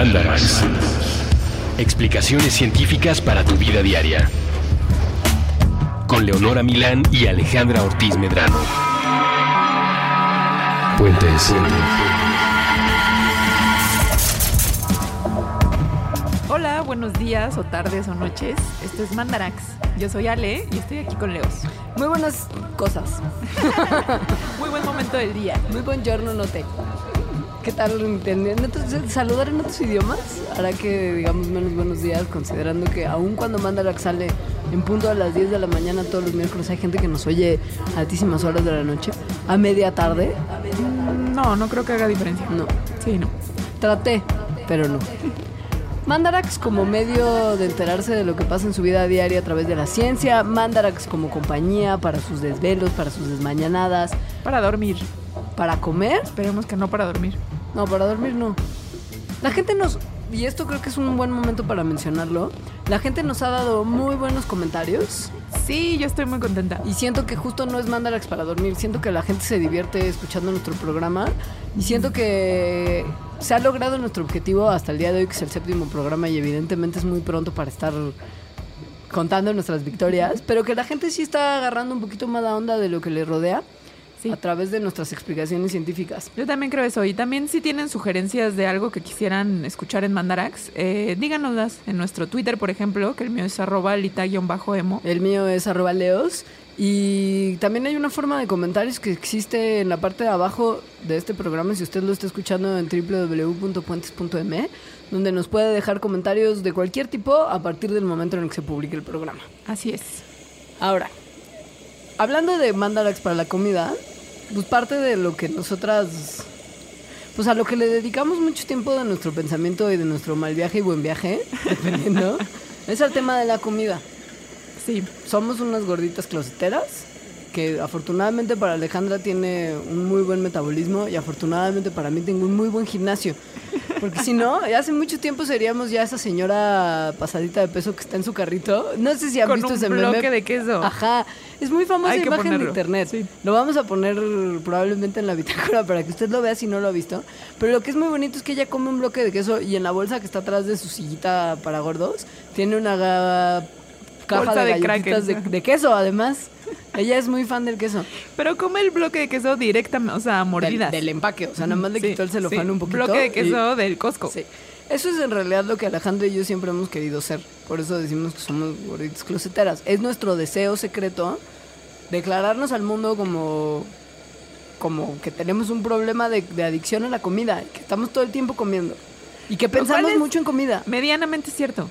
Mandarax. Explicaciones científicas para tu vida diaria. Con Leonora Milán y Alejandra Ortiz Medrano. Puentes. Hola, buenos días o tardes o noches. Esto es Mandarax. Yo soy Ale y estoy aquí con Leos. Muy buenas cosas. Muy buen momento del día. Muy buen giorno noté. ¿Qué tal? entendiendo? Entonces, saludar en otros idiomas hará que digamos menos buenos días, considerando que aun cuando Mandarax sale en punto a las 10 de la mañana todos los miércoles, hay gente que nos oye a altísimas horas de la noche, a media tarde. Mm, No, no creo que haga diferencia. No, Sí, no. traté, pero no. Mandarax como medio de enterarse de lo que pasa en su vida diaria a través de la ciencia, Mandarax como compañía para sus desvelos, para sus desmañanadas, Para dormir. para comer Esperemos que no para dormir. No, para dormir no. La gente nos, y esto creo que es un buen momento para mencionarlo, la gente nos ha dado muy buenos comentarios Sí, yo estoy muy contenta. y siento que justo no es Mandarax para dormir, siento que la gente se divierte escuchando nuestro programa y siento que se ha logrado nuestro objetivo hasta el día de hoy, que es el séptimo programa y evidentemente es muy pronto para estar contando nuestras victorias, pero que la gente sí está agarrando un poquito más la onda de lo que le rodea Sí. a través de nuestras explicaciones científicas. Yo también creo eso. Y también si tienen sugerencias de algo que quisieran escuchar en Mandarax, eh, díganoslas en nuestro Twitter, por ejemplo, que el mío es arroba lita-emo. El mío es arroba leos. Y también hay una forma de comentarios que existe en la parte de abajo de este programa, si usted lo está escuchando en www.puentes.me, donde nos puede dejar comentarios de cualquier tipo a partir del momento en el que se publique el programa. Así es. Ahora, hablando de Mandarax para la comida, pues parte de lo que nosotras, pues a lo que le dedicamos mucho tiempo de nuestro pensamiento y de nuestro mal viaje y buen viaje, dependiendo, es al tema de la comida. Sí. Somos unas gorditas closeteras que afortunadamente para Alejandra tiene un muy buen metabolismo y afortunadamente para mí tengo un muy buen gimnasio. Porque si no, hace mucho tiempo seríamos ya esa señora pasadita de peso que está en su carrito. No sé si han Con visto un ese bloque meme. de queso. Ajá, es muy famosa Hay que imagen de internet. sí. Lo vamos a poner probablemente en la bitácora para que usted lo vea si no lo ha visto. Pero lo que es muy bonito es que ella come un bloque de queso y en la bolsa que está atrás de su sillita para gordos tiene una caja Bolsa de, de galletitas de, de queso, además. Ella es muy fan del queso. Pero come el bloque de queso directamente, o sea, Del, mordidas. del empaque, o sea, nada más le Sí, quitó el celofán sí. un poquito. Bloque de y- queso del Costco. Sí. Eso es en realidad lo que Alejandro y yo siempre hemos querido ser. Por eso decimos que somos gorditas closeteras. Es nuestro deseo secreto declararnos al mundo como, como que tenemos un problema de, de adicción a la comida, que estamos todo el tiempo comiendo. Y que pensamos mucho en comida. Medianamente cierto.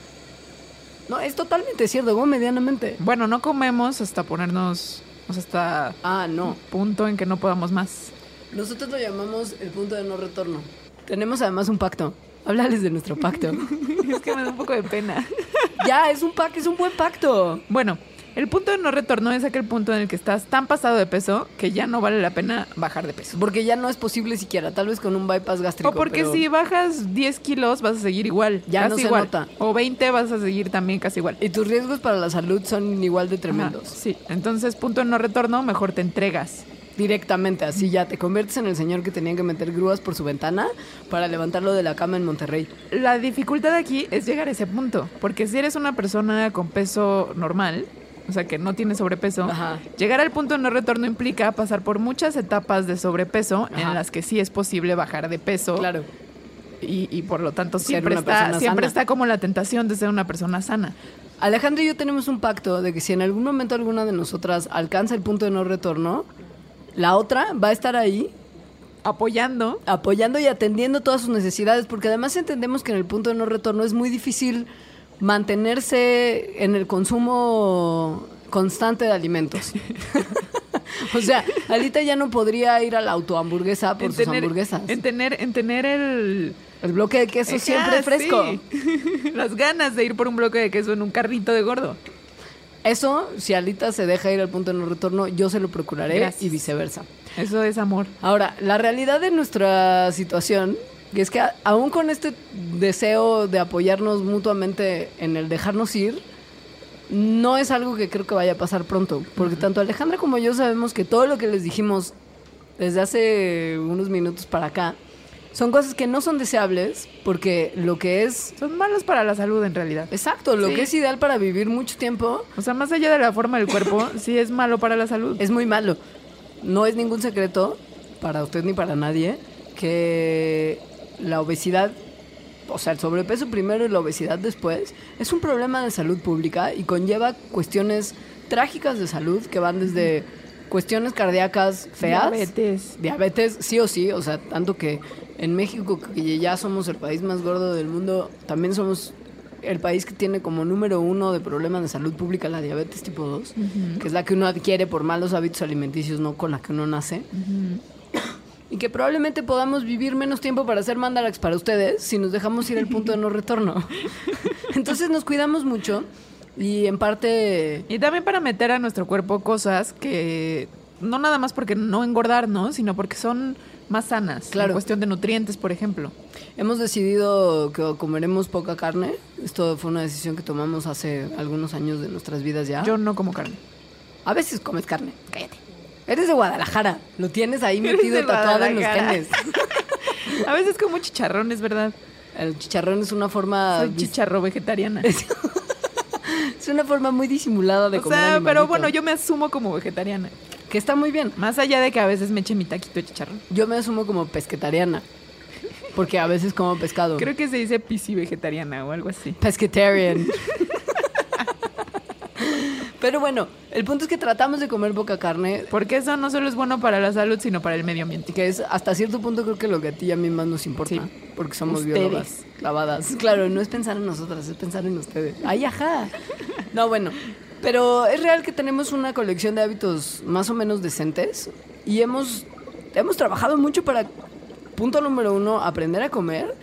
No, es totalmente cierto, como medianamente. Bueno, no comemos hasta ponernos, o sea, hasta Ah, no. punto en que no podamos más. Nosotros lo llamamos el punto de no retorno. Tenemos además un pacto. Háblales de nuestro pacto. es que me da un poco de pena. ya, es un pacto, es un buen pacto. Bueno, el punto de no retorno es aquel punto en el que estás tan pasado de peso que ya no vale la pena bajar de peso. Porque ya no es posible siquiera, tal vez con un bypass gástrico. O porque pero- si bajas 10 kilos vas a seguir igual. Ya casi no se igual. nota. O 20 vas a seguir también casi igual. Y tus riesgos para la salud son igual de Ajá, tremendos. sí, entonces punto de no retorno, mejor te entregas. Directamente, así ya te conviertes en el señor que tenían que meter grúas por su ventana para levantarlo de la cama en Monterrey. La dificultad aquí es llegar a ese punto, porque si eres una persona con peso normal, o sea que no tiene sobrepeso, Ajá. llegar al punto de no retorno implica pasar por muchas etapas de sobrepeso Ajá. en las que sí es posible bajar de peso Claro. y, y por lo tanto siempre, está, siempre sana. está como la tentación de ser una persona sana. Alejandro y yo tenemos un pacto de que si en algún momento alguna de nosotras alcanza el punto de no retorno, la otra va a estar ahí Apoyando. apoyando y atendiendo todas sus necesidades, porque además entendemos que en el punto de no retorno es muy difícil mantenerse en el consumo constante de alimentos. o sea, Alita ya no podría ir a la autohamburguesa por En sus tener, hamburguesas. en tener, en tener el El bloque de queso siempre Ah, fresco. sí. Las ganas de ir por un bloque de queso en un carrito de gordo. Eso, si Alita se deja ir al punto de no retorno, yo se lo procuraré Gracias. y viceversa. Eso es amor. Ahora, la realidad de nuestra situación Y es que aún con este deseo de apoyarnos mutuamente en el dejarnos ir, no es algo que creo que vaya a pasar pronto. Porque tanto Alejandra como yo sabemos que todo lo que les dijimos desde hace unos minutos para acá Son cosas que no son deseables porque lo que es... Son malos para la salud en realidad. Exacto, lo Sí. que es ideal para vivir mucho tiempo O sea, más allá de la forma del cuerpo, sí es malo para la salud. es muy malo. No es ningún secreto para usted ni para nadie que la obesidad, o sea, el sobrepeso primero y la obesidad después, es un problema de salud pública y conlleva cuestiones trágicas de salud que van desde cuestiones cardíacas feas, Diabetes. diabetes, sí o sí, o sea, tanto que en México, que ya somos el país más gordo del mundo, también somos el país que tiene como número uno de problemas de salud pública la diabetes tipo 2, que es la que uno adquiere por malos hábitos alimenticios, no con la que uno nace. Y que probablemente podamos vivir menos tiempo para hacer mandarax para ustedes si nos dejamos ir al punto de no retorno. Entonces nos cuidamos mucho y en parte Y también para meter a nuestro cuerpo cosas que no nada más porque no engordar, ¿no? Sino porque son más sanas. Claro. En cuestión de nutrientes, por ejemplo. Hemos decidido que comeremos poca carne. Esto fue una decisión que tomamos hace algunos años de nuestras vidas ya. Yo no como carne. A veces comes carne. Cállate. Eres de Guadalajara. Lo tienes ahí metido tatuado en los genes. A veces como chicharrón, es verdad. El chicharrón es una forma. Soy chicharro vegetariana. Es una forma muy disimulada de o comer. sea, pero bueno, yo me asumo como vegetariana. Que está muy bien. Más allá de que a veces me eche mi taquito de chicharrón. Yo me asumo como pesquetariana. Porque a veces como pescado. Creo que se dice pisci vegetariana o algo así. Pescatarian. Pero bueno, el punto es que tratamos de comer poca carne, Porque eso no solo es bueno para la salud, sino para el medio ambiente. que es hasta cierto punto creo que lo que a ti y a mí más nos importa, Sí. porque somos Ustedes. biólogas clavadas. Claro, no es pensar en nosotras, es pensar en ustedes. Ay, ajá. No, bueno, pero es real que tenemos una colección de hábitos más o menos decentes y hemos, hemos trabajado mucho para, punto número uno, aprender a comer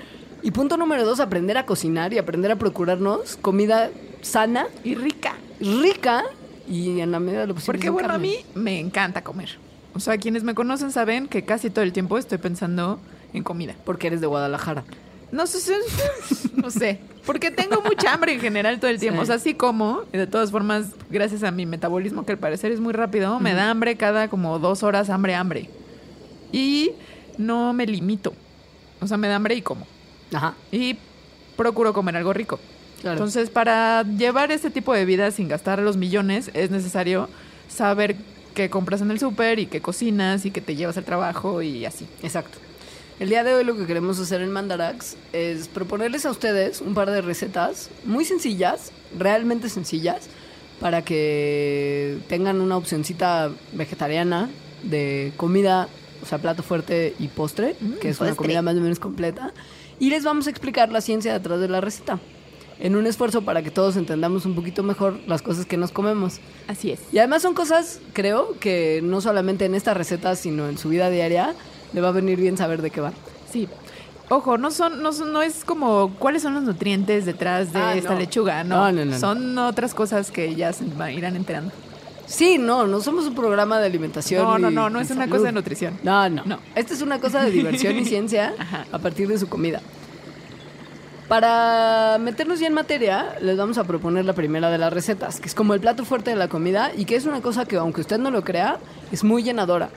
y punto número dos, aprender a cocinar y aprender a procurarnos comida sana Y rica. rica y en la medida de lo posible. Porque bueno, a mí me encanta comer. O sea, quienes me conocen saben que casi todo el tiempo estoy pensando en comida. Porque eres de Guadalajara. No sé, no sé, porque tengo mucha hambre en general todo el tiempo. Sí. O sea, sí como, y de todas formas, gracias a mi metabolismo, que al parecer es muy rápido, me da hambre cada como dos horas, hambre, hambre. Y no me limito. O sea, me da hambre y como. Ajá. Y procuro comer algo rico. Claro. Entonces, para llevar este tipo de vida sin gastar los millones, es necesario saber qué compras en el súper y qué cocinas y qué te llevas al trabajo y así. Exacto. El día de hoy lo que queremos hacer en Mandarax es proponerles a ustedes un par de recetas muy sencillas, realmente sencillas, para que tengan una opcioncita vegetariana de comida, o sea, plato fuerte y postre, Mm, que es una comida más o menos completa. Y les vamos a explicar la ciencia detrás de la receta, en un esfuerzo para que todos entendamos un poquito mejor las cosas que nos comemos. Así es. Y además son cosas, creo, que no solamente en esta receta, sino en su vida diaria, le va a venir bien saber de qué van. Sí. Ojo, no son, no son- no es como cuáles son los nutrientes detrás de Ah, esta no. lechuga, no. No, no. Son otras cosas que ya se va- irán enterando. Sí, no, no somos un programa de alimentación. No, no, no, no es una salud. cosa de nutrición. No, no, No. Esta es una cosa de diversión y ciencia a partir de su comida. Para meternos ya en materia, les vamos a proponer la primera de las recetas, que es como el plato fuerte de la comida y que es una cosa que, aunque usted no lo crea, es muy llenadora.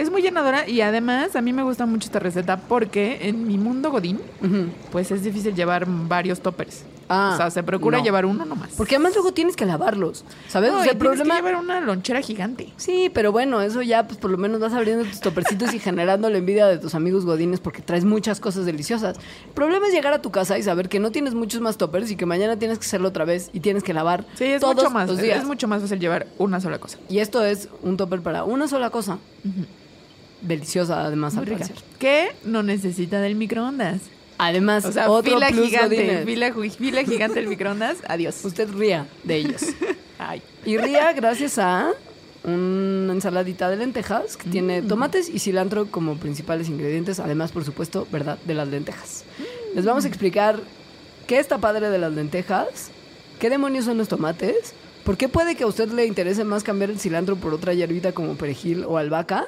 Es muy llenadora y además a mí me gusta mucho esta receta porque en mi mundo godín, pues es difícil llevar varios toppers. Ah, o sea, se procura no. llevar uno nomás. Porque además luego tienes que lavarlos, ¿sabes? No, o sea, el problema... que llevar una lonchera gigante. Sí, pero bueno, eso ya, pues por lo menos vas abriendo tus topercitos y generando la envidia de tus amigos godines porque traes muchas cosas deliciosas. El problema es llegar a tu casa y saber que no tienes muchos más toppers y que mañana tienes que hacerlo otra vez y tienes que lavar Sí, es todos mucho más. los días. Es mucho más fácil llevar una sola cosa. Y esto es un topper para una sola cosa. Deliciosa, además, Muy al rica. parecer. Que no necesita del microondas. Además, O sea, otro fila plus gigante, fila, gigante del microondas. Adiós. Usted ría de ellos. Ay. Y ría gracias a una ensaladita de lentejas que Mm. tiene tomates y cilantro como principales ingredientes, además, por supuesto, ¿verdad? De las lentejas. Les vamos a Mm. explicar qué está padre de las lentejas, qué demonios son los tomates, por qué puede que a usted le interese más cambiar el cilantro por otra hierbita como perejil o albahaca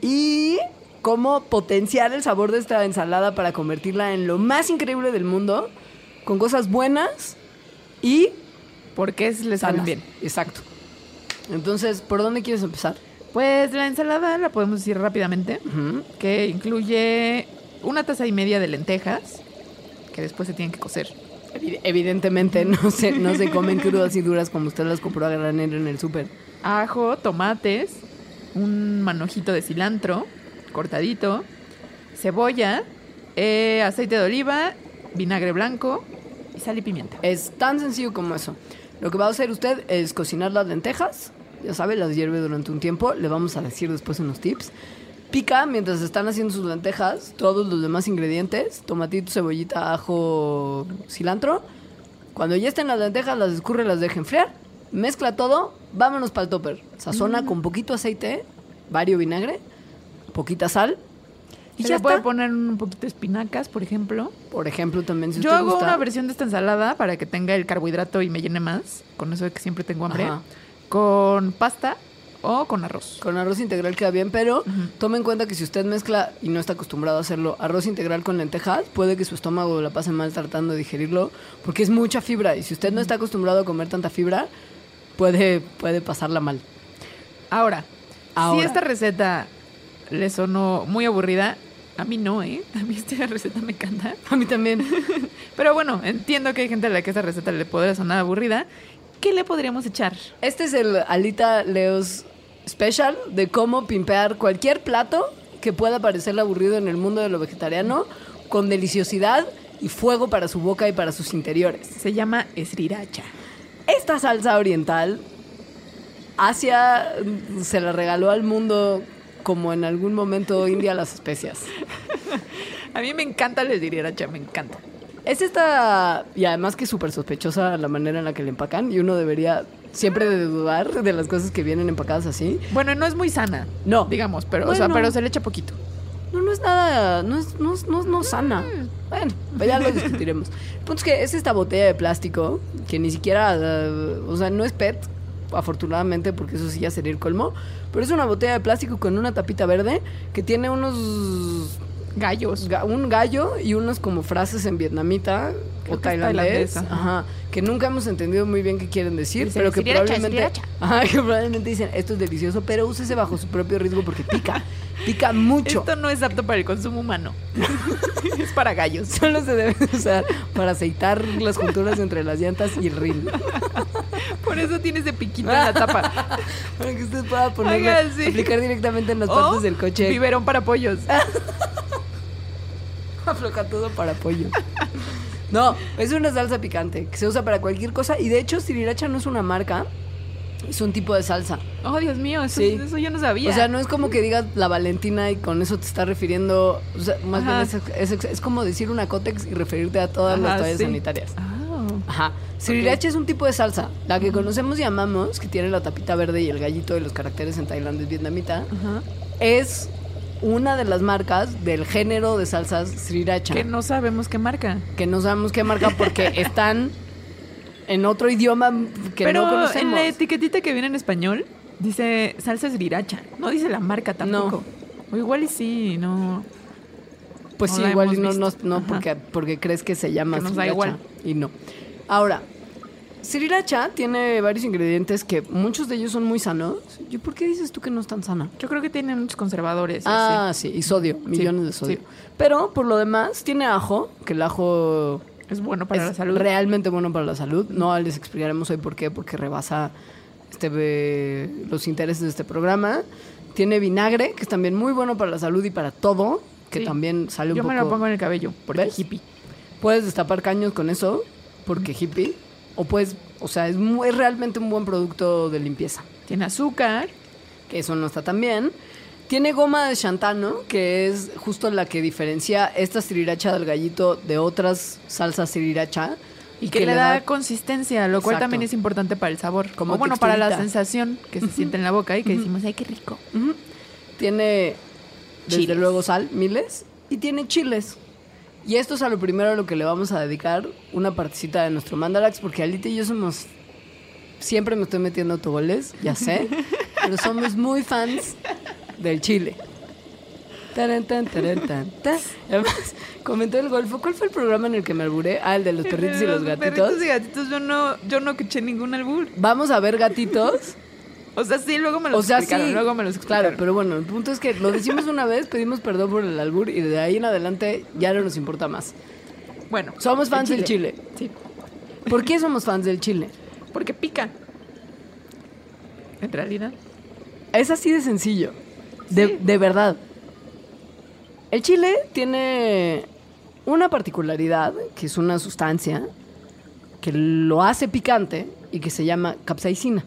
y cómo potenciar el sabor de esta ensalada para convertirla en lo más increíble del mundo, con cosas buenas y Porque es- le sanas. bien. Exacto. Entonces, ¿por dónde quieres empezar? Pues la ensalada la podemos decir rápidamente. Que incluye una taza y media de lentejas, que después se tienen que cocer. Evi- Evidentemente no se, no se comen crudas y duras como usted las compró a granel en el súper. Ajo, tomates, un manojito de cilantro cortadito, cebolla, eh, aceite de oliva, vinagre blanco y sal y pimienta. Es tan sencillo como eso. Lo que va a hacer usted es cocinar las lentejas. Ya sabe, las hierve durante un tiempo. Le vamos a decir después unos tips. Pica mientras están haciendo sus lentejas todos los demás ingredientes. Tomatito, cebollita, ajo, cilantro. Cuando ya estén las lentejas, las escurre, las deja enfriar. Mezcla todo. Vámonos para el topper. Sazona con poquito aceite, vario vinagre, poquita sal. Y Se ya le puede está. poner un poquito de espinacas, por ejemplo. Por ejemplo, también si Yo usted hago gusta- una versión de esta ensalada para que tenga el carbohidrato y me llene más, con eso de que siempre tengo hambre, Ajá. con pasta o con arroz. Con arroz integral queda bien, pero tome en cuenta que si usted mezcla y no está acostumbrado a hacerlo, arroz integral con lentejas, puede que su estómago la pase mal tratando de digerirlo, porque es mucha fibra. Y si usted no está acostumbrado a comer tanta fibra, puede, puede pasarla mal. Ahora, Ahora. si esta receta le sonó muy aburrida, a mí no, ¿eh? A mí esta receta me encanta. A mí también. Pero bueno, entiendo que hay gente a la que esta receta le podría sonar aburrida. ¿Qué le podríamos echar? Este es el Alita Leos Special de cómo pimpear cualquier plato que pueda parecerle aburrido en el mundo de lo vegetariano con deliciosidad y fuego para su boca y para sus interiores. Se llama sriracha. Esta salsa oriental, Asia se la regaló al mundo como en algún momento India las especias. A mí me encanta la sriracha, me encanta. Es esta, y además que es súper sospechosa la manera en la que le empacan, y uno debería siempre de dudar de las cosas que vienen empacadas así. Bueno, no es muy sana. No. Digamos, pero, o sea, pero se le echa poquito. No, no es nada, no es, no, no, no sana. Bueno, pues ya lo discutiremos. El punto es que es esta botella de plástico que ni siquiera, eh, o sea, no es PET, afortunadamente, porque eso sí ya sería el colmo, pero es una botella de plástico con una tapita verde que tiene unos, Gallos. ga- un gallo y unos como frases en vietnamita o tailandés, ajá, que nunca hemos entendido muy bien qué quieren decir, pero que "Sriracha, probablemente, sriracha". ajá, que probablemente dicen, esto es delicioso, pero úsese bajo su propio riesgo porque pica, pica mucho. Esto no es apto para el consumo humano. es para gallos. Solo se debe usar para aceitar las junturas entre las llantas y el ril. Por eso tiene ese piquito en la tapa. Para que usted pueda ponerle, Oiga, sí. aplicar directamente en las partes del coche. Biberón para pollos. Aflojatudo para pollo. No, es una salsa picante que se usa para cualquier cosa. Y de hecho, Sriracha no es una marca, es un tipo de salsa. Oh, Dios mío, eso, Sí. eso yo no sabía. O sea, no es como que digas la Valentina y con eso te está refiriendo. O sea, más Ajá. bien es, es- es como decir una Cotex y referirte a todas las toallas sí. sanitarias. Ah. Ajá. Sriracha es un tipo de salsa, la que conocemos y amamos, que tiene la tapita verde y el gallito de los caracteres en tailandés vietnamita, Ajá. es una de las marcas del género de salsas Sriracha. Que no sabemos qué marca. que no sabemos qué marca porque están en otro idioma que Pero no en conocemos. la etiquetita que viene en español dice salsa sriracha. No dice la marca tampoco. O igual y sí, no. Pues no sí, igual y no, no, no porque, porque crees que se llama Que nos da sriracha igual. y no. Ahora, sriracha tiene varios ingredientes que muchos de ellos son muy sanos. ¿Y por qué dices tú que no es tan sana? Yo creo que tiene muchos conservadores. y Ah, así. sí, y sodio, millones de sodio. sí. Pero por lo demás tiene ajo, que el ajo Es bueno para es la salud. realmente bueno para la salud. No les explicaremos hoy por qué, porque rebasa este, eh, los intereses de este programa. Tiene vinagre, que es también muy bueno para la salud y para todo, que Sí. también sale un Yo poco... me lo pongo en el cabello, porque ¿Ves? hippie. Puedes destapar caños con eso, porque hippie. O puedes, o sea, es, mu- es realmente un buen producto de limpieza, Tiene azúcar. que eso no está tan bien. Tiene goma de xantano, que es justo la que diferencia esta sriracha del gallito de otras salsas sriracha. Y que, le da, consistencia, lo cual Exacto. también es importante para el sabor. Como o bueno, para la sensación que se siente en la boca y que decimos, ay, qué rico. Tiene, desde Chiles. luego, sal, miles, y tiene chiles. Y esto es a lo primero a lo que le vamos a dedicar una partecita de nuestro Mandalax, porque Alita y yo somos. Siempre me estoy metiendo autogoles, ya sé, pero somos muy fans del chile. Taran, tan, taran, tan, tan. Además, comentó el golfo. ¿Cuál fue el programa en el que me alburé? Ah, el de los perritos y los gatitos. Perritos y gatitos, yo no, yo no escuché ningún albur. Vamos a ver gatitos O sea, sí, luego me lo O sea, explicaron, sí. luego me los explicaron. Claro, pero bueno, el punto es que lo decimos una vez, pedimos perdón por el albur y de ahí en adelante ya no nos importa más. Bueno. Somos fans del chile. Sí, ¿Por qué somos fans del chile? porque pica. En realidad. Es así de sencillo. De, Sí. de verdad. El chile tiene una particularidad, que es una sustancia que lo hace picante y que se llama capsaicina.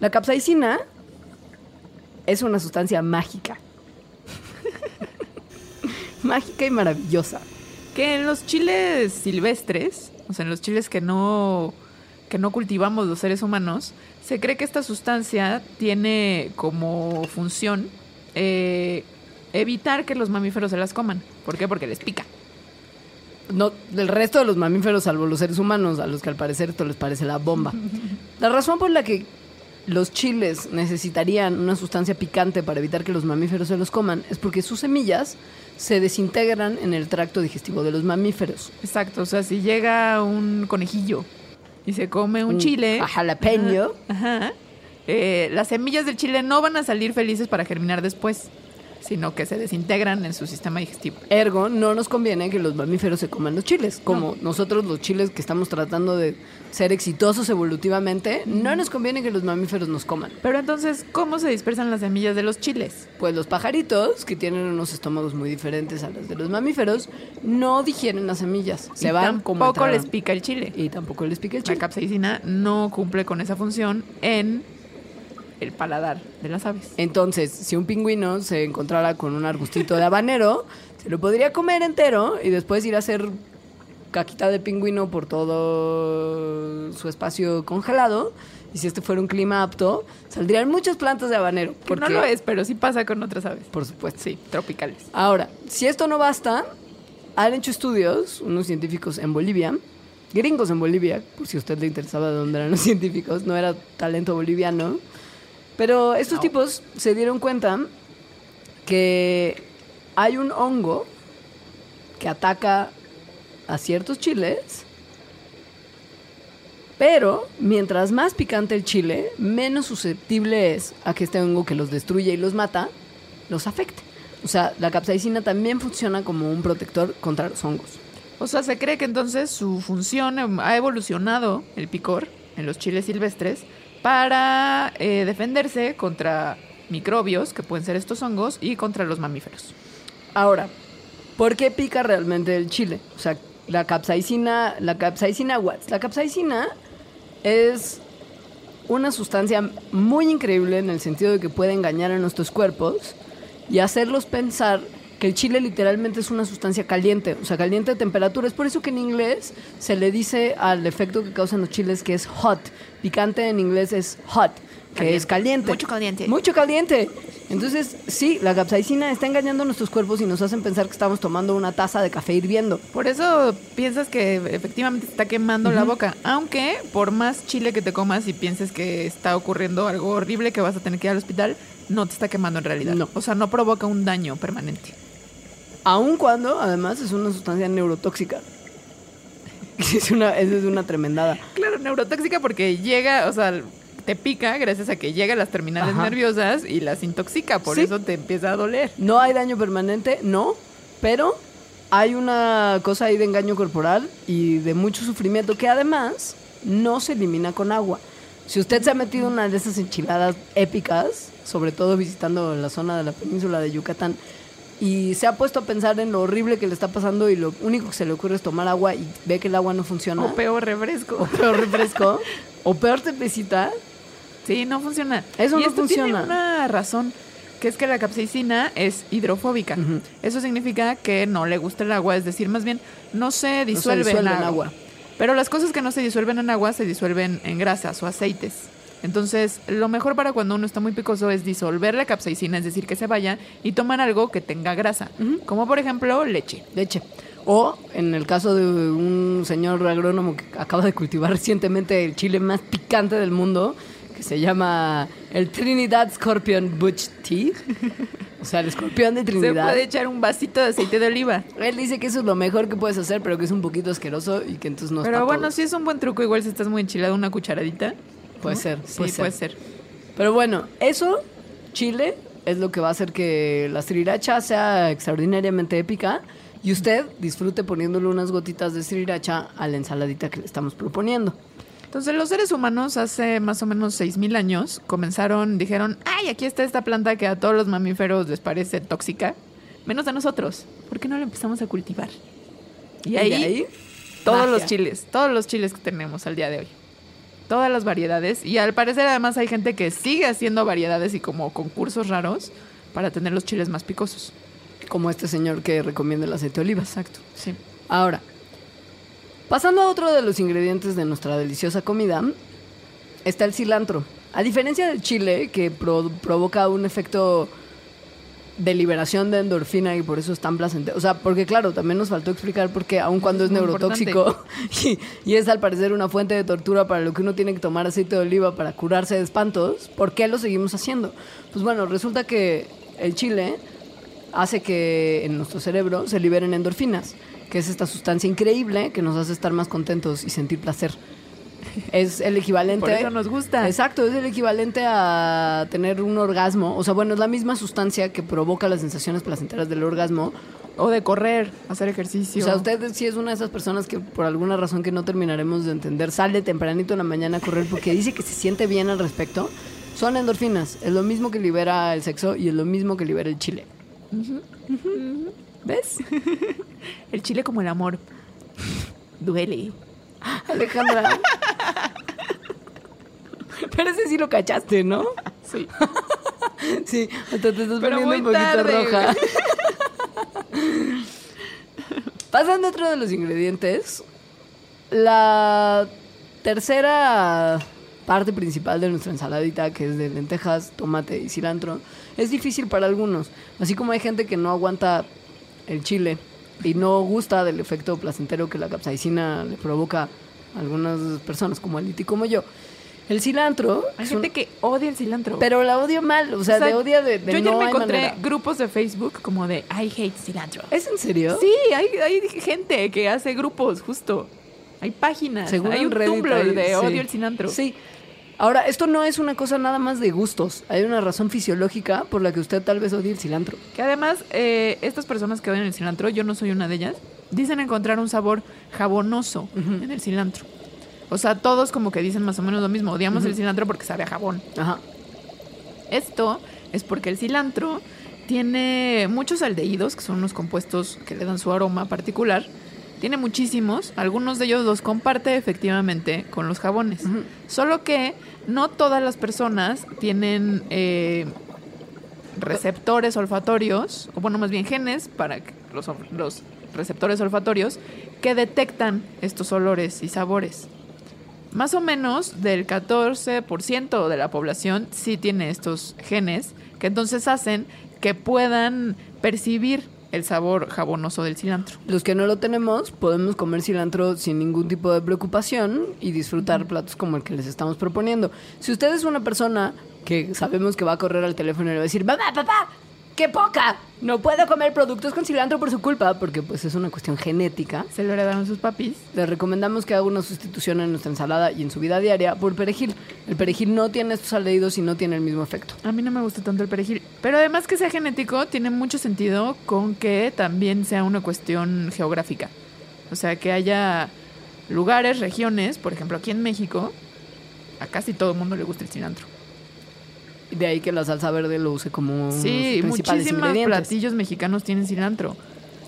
La capsaicina es una sustancia mágica. mágica y maravillosa. Que en los chiles silvestres, o sea, en los chiles que no, que no cultivamos los seres humanos, se cree que esta sustancia tiene como función eh, evitar que los mamíferos se las coman. ¿Por qué? Porque les pica. No, del resto de los mamíferos, salvo los seres humanos, a los que al parecer esto les parece la bomba. La razón por la que los chiles necesitarían una sustancia picante para evitar que los mamíferos se los coman es porque sus semillas se desintegran en el tracto digestivo de los mamíferos. Exacto, o sea, si llega un conejillo y se come un, Un chile... jalapeño. Ajá, ajá, eh, las semillas del chile no van a salir felices para germinar después, sino que se desintegran en su sistema digestivo. Ergo, no nos conviene que los mamíferos se coman los chiles. Como nosotros los chiles que estamos tratando de ser exitosos evolutivamente, no nos conviene que los mamíferos nos coman. Pero entonces, ¿cómo se dispersan las semillas de los chiles? Pues los pajaritos, que tienen unos estómagos muy diferentes a los de los mamíferos, no digieren las semillas. Se Y van como Tampoco les pica el chile. Y tampoco les pica el La chile. capsaicina no cumple con esa función en el paladar de las aves. Entonces, si un pingüino se encontrara con un arbustito de habanero, se lo podría comer entero y después ir a hacer caquita de pingüino por todo su espacio congelado. Y si este fuera un clima apto, saldrían muchas plantas de habanero. Que no porque- lo es, pero sí pasa con otras aves. Por supuesto. Sí, tropicales. Ahora, si esto no basta, han hecho estudios, unos científicos en Bolivia, gringos en Bolivia, por si a usted le interesaba de dónde eran los científicos, no era talento boliviano, pero estos tipos se dieron cuenta que hay un hongo que ataca a ciertos chiles, pero mientras más picante el chile, menos susceptible es a que este hongo que los destruye y los mata, los afecte. O sea, la capsaicina también funciona como un protector contra los hongos. O sea, se cree que entonces su función ha evolucionado, el picor, en los chiles silvestres, para eh, defenderse contra microbios, que pueden ser estos hongos, y contra los mamíferos. Ahora, ¿por qué pica realmente el chile? O sea, la capsaicina, la capsaicina what? La capsaicina es una sustancia muy increíble en el sentido de que puede engañar a nuestros cuerpos y hacerlos pensar que el chile literalmente es una sustancia caliente, o sea, caliente de temperatura. Es por eso que en inglés se le dice al efecto que causan los chiles que es hot. Picante en inglés es hot, que es caliente. Mucho caliente. Mucho caliente. Entonces, sí, la capsaicina está engañando a nuestros cuerpos y nos hacen pensar que estamos tomando una taza de café hirviendo. Por eso piensas que efectivamente te está quemando la boca. Aunque por más chile que te comas y pienses que está ocurriendo algo horrible que vas a tener que ir al hospital, no te está quemando en realidad. No. O sea, no provoca un daño permanente. Aun cuando, además, es una sustancia neurotóxica. Es una, esa es una tremendada. Claro, neurotóxica porque llega, o sea, te pica gracias a que llega a las terminales Ajá. nerviosas y las intoxica. Por Sí. eso te empieza a doler. No hay daño permanente, no, pero hay una cosa ahí de engaño corporal y de mucho sufrimiento que además no se elimina con agua. Si usted se ha metido una de esas enchiladas épicas, sobre todo visitando la zona de la península de Yucatán, y se ha puesto a pensar en lo horrible que le está pasando y lo único que se le ocurre es tomar agua y ve que el agua no funciona, O peor, refresco. o peor refresco, o peor cervecita, Sí, no funciona. Eso y no esto tiene funciona. una razón, que es que la capsaicina es hidrofóbica. Eso significa que no le gusta el agua, es decir, más bien no se disuelve, disuelve en, en agua. Pero las cosas que no se disuelven en agua se disuelven en grasas o aceites. Entonces, lo mejor para cuando uno está muy picoso es disolver la capsaicina, es decir, que se vaya y tomar algo que tenga grasa, como por ejemplo leche. leche. O en el caso de un señor agrónomo que acaba de cultivar recientemente el chile más picante del mundo, que se llama el Trinidad Scorpion Butch Tea. O sea, el escorpión de Se Trinidad. puede echar un vasito de aceite de oliva. Él dice que eso es lo mejor que puedes hacer, pero que es un poquito asqueroso y que entonces no Pero bueno, si es un buen truco, igual si estás muy enchilado, una cucharadita. Puede ¿no? ser, Sí, puede puede ser. ser. Pero bueno, eso, chile, es lo que va a hacer que la sriracha sea extraordinariamente épica y usted disfrute poniéndole unas gotitas de sriracha a la ensaladita que le estamos proponiendo. Entonces los seres humanos hace más o menos 6.000 años comenzaron, dijeron, ay, aquí está esta planta que a todos los mamíferos les parece tóxica, menos a nosotros. ¿Por qué no la empezamos a cultivar? Y de ahí, ahí, todos magia. los chiles, todos los chiles que tenemos al día de hoy. Todas las variedades. Y al parecer además hay gente que sigue haciendo variedades y como concursos raros para tener los chiles más picosos. Como este señor que recomienda el aceite de oliva. Exacto, sí. Ahora, pasando a otro de los ingredientes de nuestra deliciosa comida, está el cilantro. A diferencia del chile, que pro- provoca un efecto de liberación de endorfina y por eso es tan placentero. O sea, porque claro, también nos faltó explicar por qué, aun cuando es neurotóxico y, y es al parecer una fuente de tortura para lo que uno tiene que tomar aceite de oliva para curarse de espantos, ¿por qué lo seguimos haciendo? Pues bueno, resulta que el chile hace que en nuestro cerebro se liberen endorfinas, que es esta sustancia increíble que nos hace estar más contentos y sentir placer. Es el equivalente. Por eso nos gusta. Exacto, es el equivalente a tener un orgasmo. O sea, bueno, es la misma sustancia que provoca las sensaciones placenteras del orgasmo. O de correr, hacer ejercicio. O sea, usted sí es una de esas personas que por alguna razón que no terminaremos de entender, sale tempranito en la mañana a correr porque dice que se siente bien al respecto. Son endorfinas. Es lo mismo que libera el sexo y es lo mismo que libera el chile. ¿Ves? El chile como el amor. Duele. Alejandra. Pero ese sí lo cachaste, ¿no? Sí. Sí, hasta te estás Pero poniendo un poquito tarde, roja. Pasando a otro de los ingredientes, la tercera parte principal de nuestra ensaladita, que es de lentejas, tomate y cilantro, es difícil para algunos. Así como hay gente que no aguanta el chile y no gusta del efecto placentero que la capsaicina le provoca a algunas personas, como Aliti y como yo. El cilantro... Hay un- gente que odia el cilantro. pero la odio mal, o sea, O sea, de odia de, de Yo ayer no me encontré manera. grupos de Facebook como de I hate cilantro. ¿Es en serio? Sí, hay, hay gente que hace grupos, justo. Hay páginas. Seguro hay un Reddit Tumblr hay- de sí. odio el cilantro. Sí. Ahora, esto no es una cosa nada más de gustos. Hay una razón fisiológica por la que usted tal vez odie el cilantro. Que además, eh, estas personas que odian el cilantro, yo no soy una de ellas, dicen encontrar un sabor jabonoso en el cilantro. O sea, todos como que dicen más o menos lo mismo. Odiamos el cilantro porque sabe a jabón. Ajá. Esto es porque el cilantro tiene muchos aldehídos, que son unos compuestos que le dan su aroma particular. Tiene muchísimos, algunos de ellos los comparte efectivamente con los jabones. Solo que no todas las personas tienen eh, receptores olfatorios, o bueno, más bien genes para los, los receptores olfatorios que detectan estos olores y sabores. Más o menos del 14% de la población sí tiene estos genes que entonces hacen que puedan percibir el sabor jabonoso del cilantro. Los que no lo tenemos, podemos comer cilantro sin ningún tipo de preocupación y disfrutar platos como el que les estamos proponiendo. Si usted es una persona que sabemos que va a correr al teléfono y le va a decir, mamá, papá, qué poca, no puedo comer productos con cilantro por su culpa, porque pues es una cuestión genética. Se lo heredaron sus papis. Les recomendamos que haga una sustitución en nuestra ensalada y en su vida diaria por perejil. El perejil no tiene estos aldehídos y no tiene el mismo efecto. A mí no me gusta tanto el perejil. Pero además que sea genético, tiene mucho sentido con que también sea una cuestión geográfica. O sea, que haya lugares, regiones, por ejemplo, aquí en México, a casi todo el mundo le gusta el cilantro. De ahí que la salsa verde lo use como Sí, muchísimos platillos mexicanos tienen cilantro.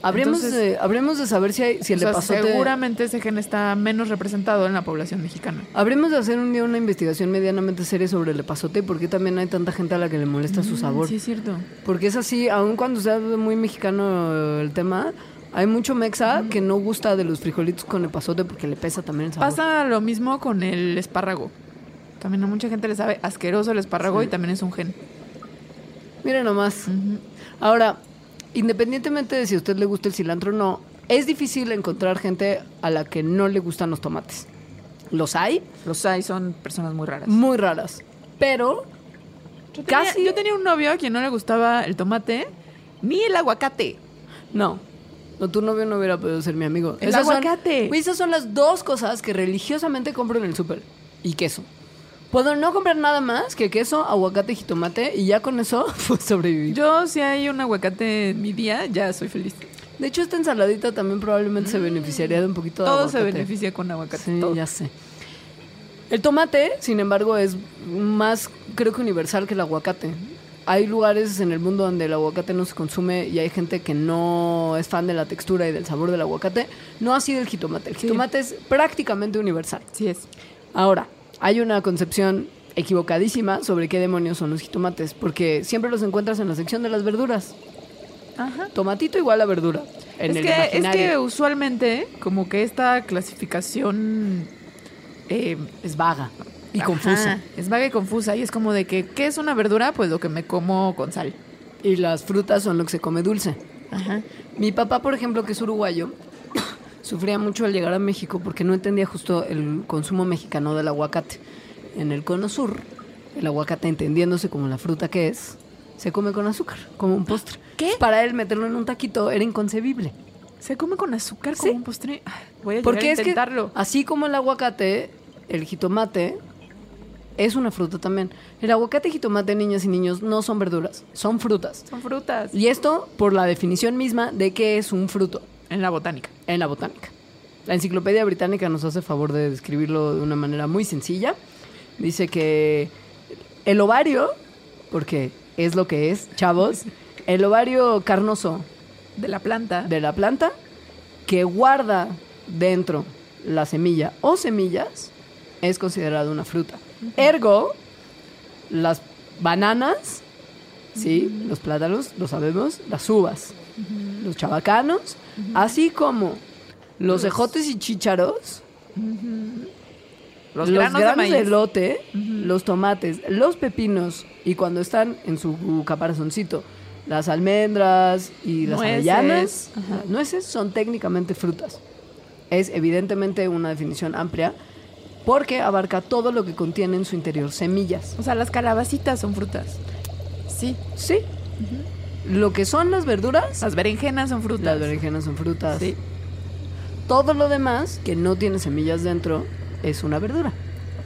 Habremos, Entonces- de, saber si, hay, si el sea, epazote... seguramente ese gen está menos representado en la población mexicana. Habremos de hacer un día una investigación medianamente seria sobre el epazote y por qué también hay tanta gente a la que le molesta su sabor. Mm, Sí, es cierto. Porque es así, aun cuando sea muy mexicano el tema, hay mucho mexa que no gusta de los frijolitos con epazote porque le pesa también el sabor. Pasa lo mismo con el espárrago. También a mucha gente le sabe asqueroso el espárrago Sí. y también es un gen. Mire nomás. Ahora, independientemente de si a usted le gusta el cilantro o no, es difícil encontrar gente a la que no le gustan los tomates. Los hay, Los hay, son personas muy raras. muy raras. Pero Yo tenía, casi- yo tenía un novio a quien no le gustaba el tomate ni el aguacate. no. No, tu novio no hubiera podido ser mi amigo. El son- aguacate. Güey, esas son las dos cosas que religiosamente compro en el súper. Y queso. Puedo no comprar nada más que queso, aguacate y jitomate y ya con eso pues sobrevivir. Yo, si hay un aguacate en mi día, ya soy feliz. De hecho, esta ensaladita también probablemente se beneficiaría de un poquito de Todo se beneficia con aguacate. Sí, todo. ya sé. El tomate, sin embargo, es más, creo que universal que el aguacate. Hay lugares en el mundo donde el aguacate no se consume y hay gente que no es fan de la textura y del sabor del aguacate. No así del jitomate. El Sí. jitomate es prácticamente universal. Sí es. Ahora, hay una concepción equivocadísima sobre qué demonios son los jitomates, porque siempre los encuentras en la sección de las verduras. Ajá. Tomatito igual a verdura. En es, el que, es que imaginario. usualmente, como que esta clasificación eh, es vaga y ajá, confusa. Es vaga y confusa. Y es como de que, ¿qué es una verdura? Pues lo que me como con sal. Y las frutas son lo que se come dulce. Ajá. Mi papá, por ejemplo, que es uruguayo, sufría mucho al llegar a México porque no entendía justo el consumo mexicano del aguacate. En el cono sur, el aguacate, entendiéndose como la fruta que es, se come con azúcar, como un postre. ¿Qué? Para él meterlo en un taquito era inconcebible. ¿Se come con azúcar Sí. como un postre? Ay, Voy a Porque a es que, intentarlo. así como el aguacate, el jitomate es una fruta también. El aguacate y jitomate, niñas y niños, no son verduras, son frutas. Son frutas. Y esto por la definición misma de qué es un fruto. En la botánica. en la botánica. La enciclopedia británica nos hace favor de describirlo de una manera muy sencilla. Dice que el ovario, porque es lo que es, chavos, el ovario carnoso De la planta. de la planta que guarda dentro la semilla o semillas es considerado una fruta. Ergo, las bananas, sí, los plátanos, lo sabemos, las uvas, los chabacanos, así como los ejotes y chícharos, los, granos, de maíz. elote, los tomates, los pepinos y cuando están en su caparazoncito, las almendras y las Nueces. avellanas, las nueces son técnicamente frutas. Es evidentemente una definición amplia porque abarca todo lo que contiene en su interior semillas. O sea, las calabacitas son frutas. Sí. Sí. Lo que son las verduras, Las berenjenas son frutas. las berenjenas son frutas. Sí. Todo lo demás que no tiene semillas dentro es una verdura.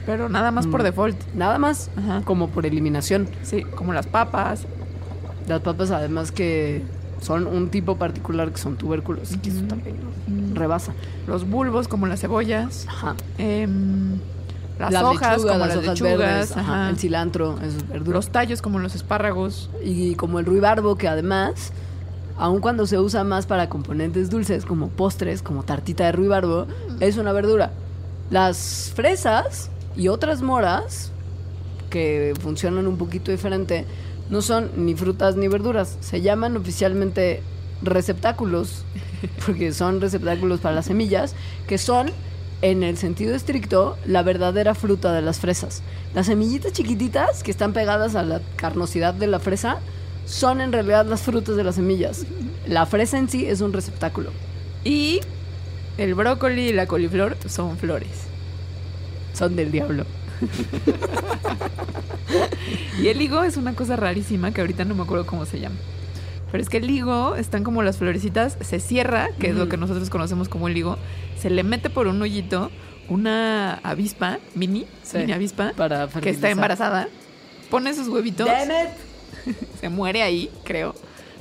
Pero nada más Mm. por default. Nada más, Ajá. como por eliminación. Sí, como las papas. Las papas además que son un tipo particular que son tubérculos que eso también nos rebasa. Los bulbos, como las cebollas. Ajá. em, las, La hojas, lechuga, como las las, hojas lechugas. verdes, ajá, ajá. el cilantro, eso es verdura. Los tallos, como los espárragos. Y como el ruibarbo que además, aun cuando se usa más para componentes dulces como postres, como tartita de ruibarbo, Mm. es una verdura. Las fresas y otras moras que funcionan un poquito diferente no son ni frutas ni verduras, se llaman oficialmente receptáculos, porque son receptáculos para las semillas, que son en el sentido estricto la verdadera fruta de las fresas. Las semillitas chiquititas que están pegadas a la carnosidad de la fresa son en realidad las frutas de las semillas. La fresa en sí es un receptáculo. Y el brócoli y la coliflor son flores. Son del diablo. Y el higo es una cosa rarísima que ahorita no me acuerdo cómo se llama. Pero es que el higo, están como las florecitas, se cierra, que es lo que nosotros conocemos como el higo, se le mete por un hoyito una avispa, mini, Sí. mini avispa, Para que está embarazada, pone sus huevitos, se muere ahí, creo.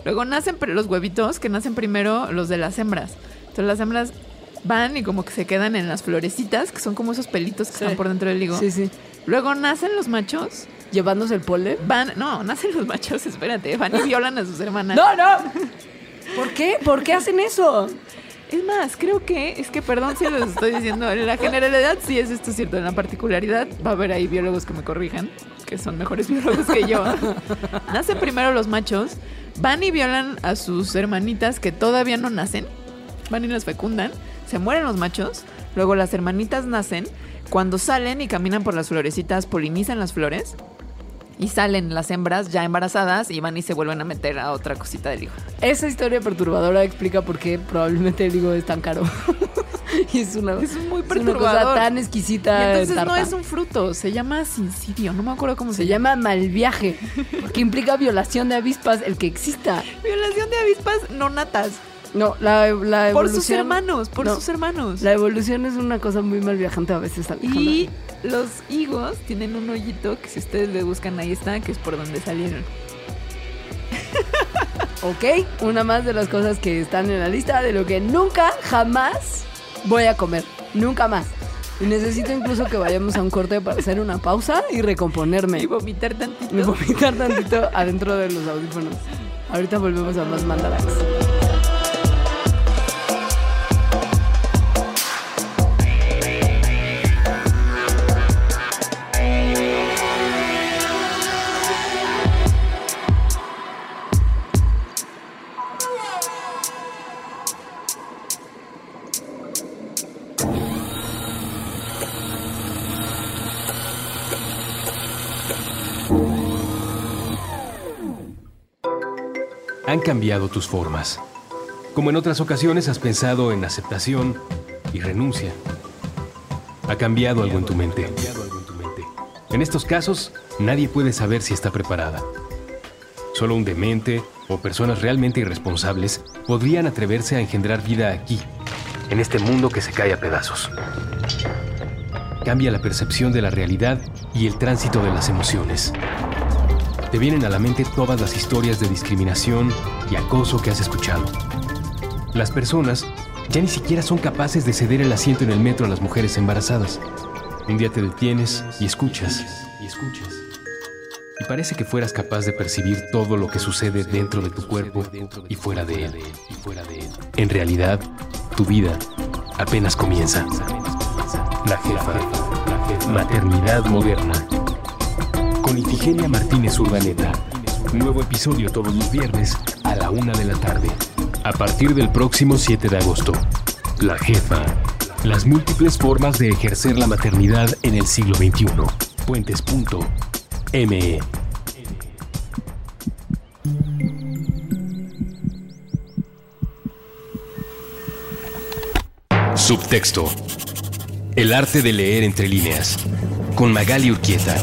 Luego nacen los huevitos, que nacen primero los de las hembras. Entonces las hembras van y como que se quedan en las florecitas, que son como esos pelitos que Sí. están por dentro del higo. Sí, sí. Luego nacen los machos, Llevándose el polen. van, no, nacen los machos, espérate, van y violan a sus hermanas. ¡No, no! ¿Por qué? ¿Por qué hacen eso? Es más, creo que, es que perdón si los estoy diciendo, en la generalidad sí es esto cierto, en la particularidad va a haber ahí biólogos que me corrijan, que son mejores biólogos que yo. Nacen primero los machos, van y violan a sus hermanitas que todavía no nacen, van y las fecundan, se mueren los machos, luego las hermanitas nacen, cuando salen y caminan por las florecitas, polinizan las flores. Y salen las hembras ya embarazadas y van y se vuelven a meter a otra cosita del hijo. Esa historia perturbadora explica por qué probablemente el higo es tan caro. y es una, Es muy es una cosa tan Y exquisita. entonces no es un fruto, se llama sincidio, no me acuerdo cómo se, Se llama mal viaje, porque implica violación de avispas el que exista. Violación de avispas no natas. No, la, la Por evolución... sus hermanos, por no, sus hermanos. La evolución es una cosa muy mal viajante a veces, Alejandra. Y los higos tienen un hoyito que si ustedes le buscan ahí está, que es por donde salieron. Ok, una más de las cosas que están en la lista de lo que nunca, jamás voy a comer. Nunca más. Y necesito incluso que vayamos a un corte para hacer una pausa y recomponerme. Y vomitar tantito. Y vomitar tantito adentro de los audífonos. Ahorita volvemos a más mandarax. Cambiado tus formas. Como en otras ocasiones has pensado en aceptación y renuncia. Ha cambiado algo en tu mente. En estos casos, nadie puede saber si está preparada. Solo un demente o personas realmente irresponsables podrían atreverse a engendrar vida aquí, en este mundo que se cae a pedazos. Cambia la percepción de la realidad y el tránsito de las emociones. Te vienen a la mente todas las historias de discriminación y acoso que has escuchado. Las personas ya ni siquiera son capaces de ceder el asiento en el metro a las mujeres embarazadas. Un día te detienes y escuchas, y escuchas. Y parece que fueras capaz de percibir todo lo que sucede dentro de tu cuerpo y fuera de él. En realidad, tu vida apenas comienza. La jefa. Maternidad moderna. Con Ifigenia Martínez Urdaneta. Nuevo episodio todos los viernes a la una de la tarde. A partir del próximo 7 de agosto. La jefa. Las múltiples formas de ejercer la maternidad en el siglo XXI. Puentes.me. Subtexto. El arte de leer entre líneas. Con Magali Urquieta.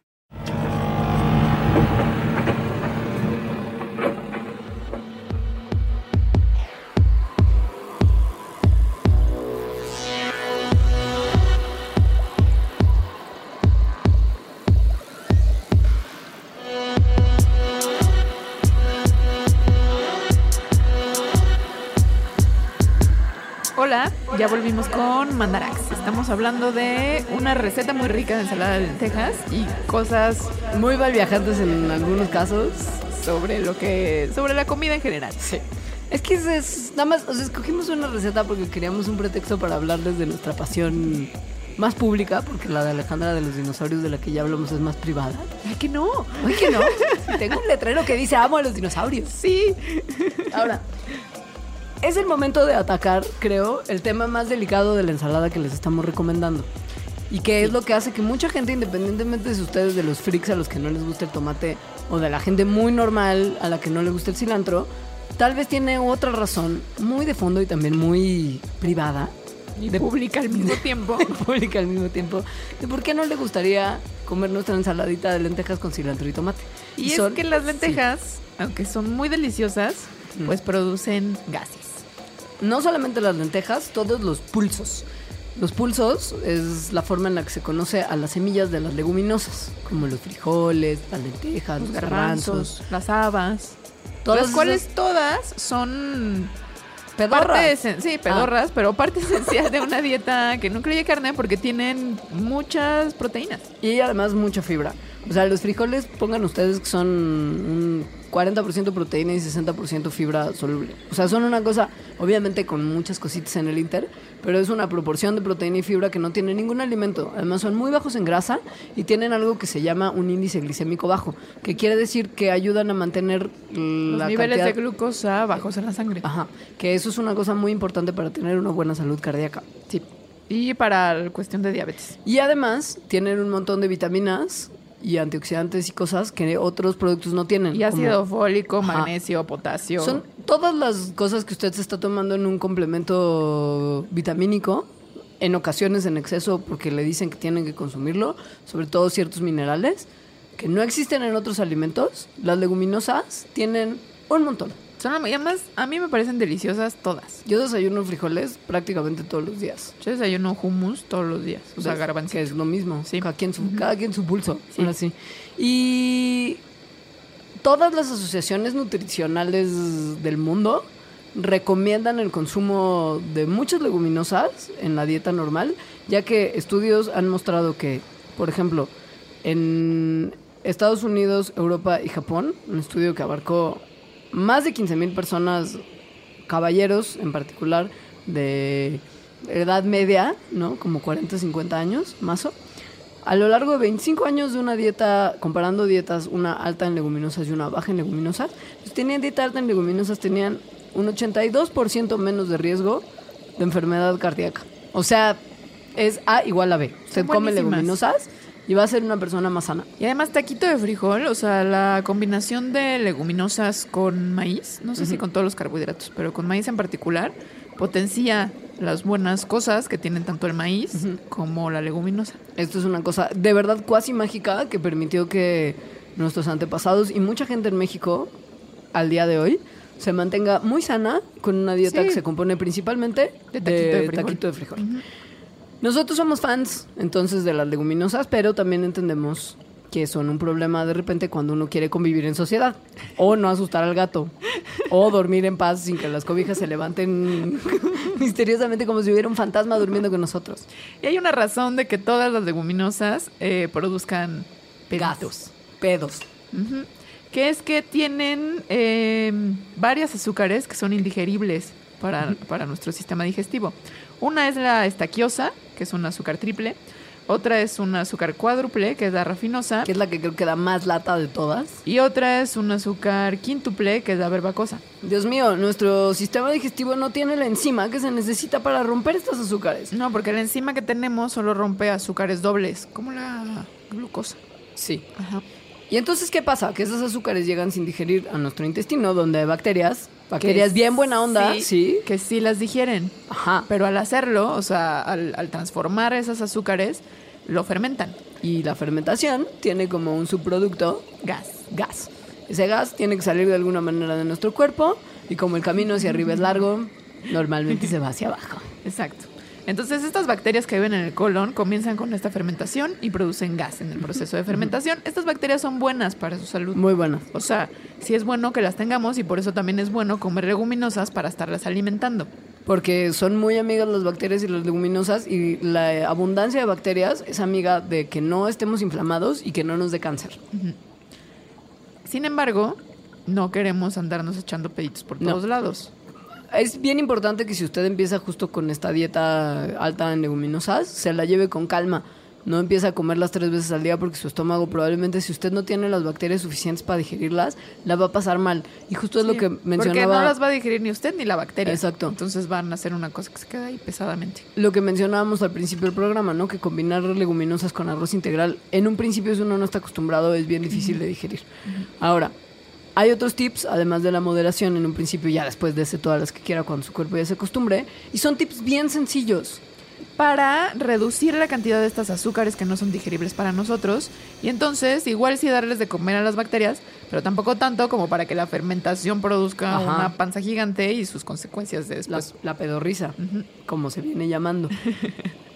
Volvimos con Mandarax. Estamos hablando de una receta muy rica de ensalada de lentejas y cosas Muy mal viajantes en algunos casos. sobre lo que sobre la comida en general. Sí. Es que es, es- nada más, o sea, escogimos una receta porque queríamos un pretexto para hablarles de nuestra pasión más pública, porque la de Alejandra de los dinosaurios de la que ya hablamos es más privada. Ay, que no. Oye, que no. Tengo un letrero que dice amo a los dinosaurios. Sí. Ahora, es el momento de atacar, creo, el tema más delicado de la ensalada que les estamos recomendando. Y que es lo que hace que mucha gente, independientemente de si ustedes de los freaks a los que no les gusta el tomate o de la gente muy normal a la que no le gusta el cilantro, tal vez tiene otra razón muy de fondo y también muy privada, Y pública al mismo tiempo. pública al mismo tiempo, de por qué no le gustaría comer nuestra ensaladita de lentejas con cilantro y tomate. Y, es son- que las lentejas, aunque son muy deliciosas, Mm. pues producen gases. No solamente las lentejas, todos los pulsos. Los pulsos es la forma en la que se conoce a las semillas de las leguminosas, como los frijoles, las lentejas, Los los garbanzos. garbanzos, las habas. Todas las cuales esas todas son pedorras. sí, pedorras, pero parte esencial de una dieta que no incluye carne porque tienen muchas proteínas. Y además mucha fibra. O sea, los frijoles, pongan ustedes que son un 40% proteína y 60% fibra soluble. O sea, son una cosa, obviamente con muchas cositas en el inter, pero es una proporción de proteína y fibra que no tiene ningún alimento. Además son muy bajos en grasa y tienen algo que se llama un índice glicémico bajo, que quiere decir que ayudan a mantener Los la niveles cantidad- de glucosa bajos en la sangre. Ajá, que eso es una cosa muy importante para tener una buena salud cardíaca. Sí. Y para la cuestión de diabetes. Y además tienen un montón de vitaminas y antioxidantes y cosas que otros productos no tienen. Y como- ácido fólico, Ajá. magnesio, potasio. Son todas las cosas que usted se está tomando en un complemento vitamínico, en ocasiones en exceso porque le dicen que tienen que consumirlo, sobre todo ciertos minerales que no existen en otros alimentos. Las leguminosas tienen un montón. Son, y además, a mí me parecen deliciosas todas. Yo desayuno frijoles prácticamente todos los días. Yo desayuno hummus todos los días. O sea, garbanzos. Que es lo mismo. Sí. Cada, quien su, cada quien su pulso. Sí. ahora sí. Y todas las asociaciones nutricionales del mundo recomiendan el consumo de muchas leguminosas en la dieta normal, ya que estudios han mostrado que, por ejemplo, en Estados Unidos, Europa y Japón, un estudio que abarcó más de 15.000 personas, caballeros en particular, de edad media, ¿no? Como 40, 50 años, más o. A lo largo de 25 años de una dieta, comparando dietas, una alta en leguminosas y una baja en leguminosas, pues tenían dieta alta en leguminosas, tenían un 82% menos de riesgo de enfermedad cardíaca. O sea, es A igual a B. Usted come leguminosas y va a ser una persona más sana. Y además taquito de frijol, o sea, la combinación de leguminosas con maíz, no sé si con todos los carbohidratos, pero con maíz en particular, potencia las buenas cosas que tienen tanto el maíz como la leguminosa. Esto es una cosa de verdad cuasi mágica que permitió que nuestros antepasados y mucha gente en México al día de hoy se mantenga muy sana con una dieta Sí. que se compone principalmente De taquito de frijol. taquito de frijol. Nosotros somos fans entonces de las leguminosas, pero también entendemos que son un problema de repente cuando uno quiere convivir en sociedad o no asustar al gato o dormir en paz sin que las cobijas se levanten misteriosamente como si hubiera un fantasma durmiendo con nosotros. Y hay una razón de que todas las leguminosas eh, produzcan pedos. Ujú. Que es que tienen eh, varias azúcares que son indigeribles para, para nuestro sistema digestivo. Una es la estaquiosa, que es un azúcar triple. Otra es un azúcar cuádruple, que es la rafinosa. que es la que creo que da más lata de todas. Y otra es un azúcar quíntuple, que es la verbacosa. Dios mío, nuestro sistema digestivo no tiene la enzima que se necesita para romper estos azúcares. No, porque la enzima que tenemos solo rompe azúcares dobles, como la glucosa. Sí. Ajá. Y entonces, ¿qué pasa? Que esos azúcares llegan sin digerir a nuestro intestino, donde hay bacterias, bacterias Que bien buena onda, sí, sí. Que sí las digieren. Ajá. Pero al hacerlo, o sea, al, al transformar esos azúcares, lo fermentan. Y la fermentación tiene como un subproducto Gas. gas. Ese gas tiene que salir de alguna manera de nuestro cuerpo y como el camino hacia arriba es largo, normalmente se va hacia abajo. Exacto. Entonces estas bacterias que viven en el colon comienzan con esta fermentación y producen gas en el proceso de fermentación. Estas bacterias son buenas para su salud. Muy buena. O sea, sí es bueno que las tengamos y por eso también es bueno comer leguminosas para estarlas alimentando. Porque son muy amigas las bacterias y las leguminosas y la abundancia de bacterias es amiga de que no estemos inflamados y que no nos dé cáncer. Sin embargo, no queremos andarnos echando peditos por No. todos lados. Es bien importante que si usted empieza justo con esta dieta alta en leguminosas, se la lleve con calma. No empieza a comerlas tres veces al día porque su estómago probablemente, si usted no tiene las bacterias suficientes para digerirlas, la va a pasar mal. Y justo es lo que Porque mencionaba. no las va a digerir ni usted ni la bacteria. Exacto. Entonces van a hacer una cosa que se queda ahí pesadamente. Lo que mencionábamos al principio del programa, ¿no? Que combinar leguminosas con arroz integral, en un principio si uno no está acostumbrado es bien difícil de digerir. Ahora, hay otros tips, además de la moderación en un principio, ya después de ese todas las que quiera cuando su cuerpo ya se acostumbre, y son tips bien sencillos. para reducir la cantidad de estas azúcares que no son digeribles para nosotros. Y entonces, igual sí darles de comer a las bacterias, pero tampoco tanto como para que la fermentación produzca Ajá. una panza gigante y sus consecuencias de La, después. la pedorrisa, como se viene llamando.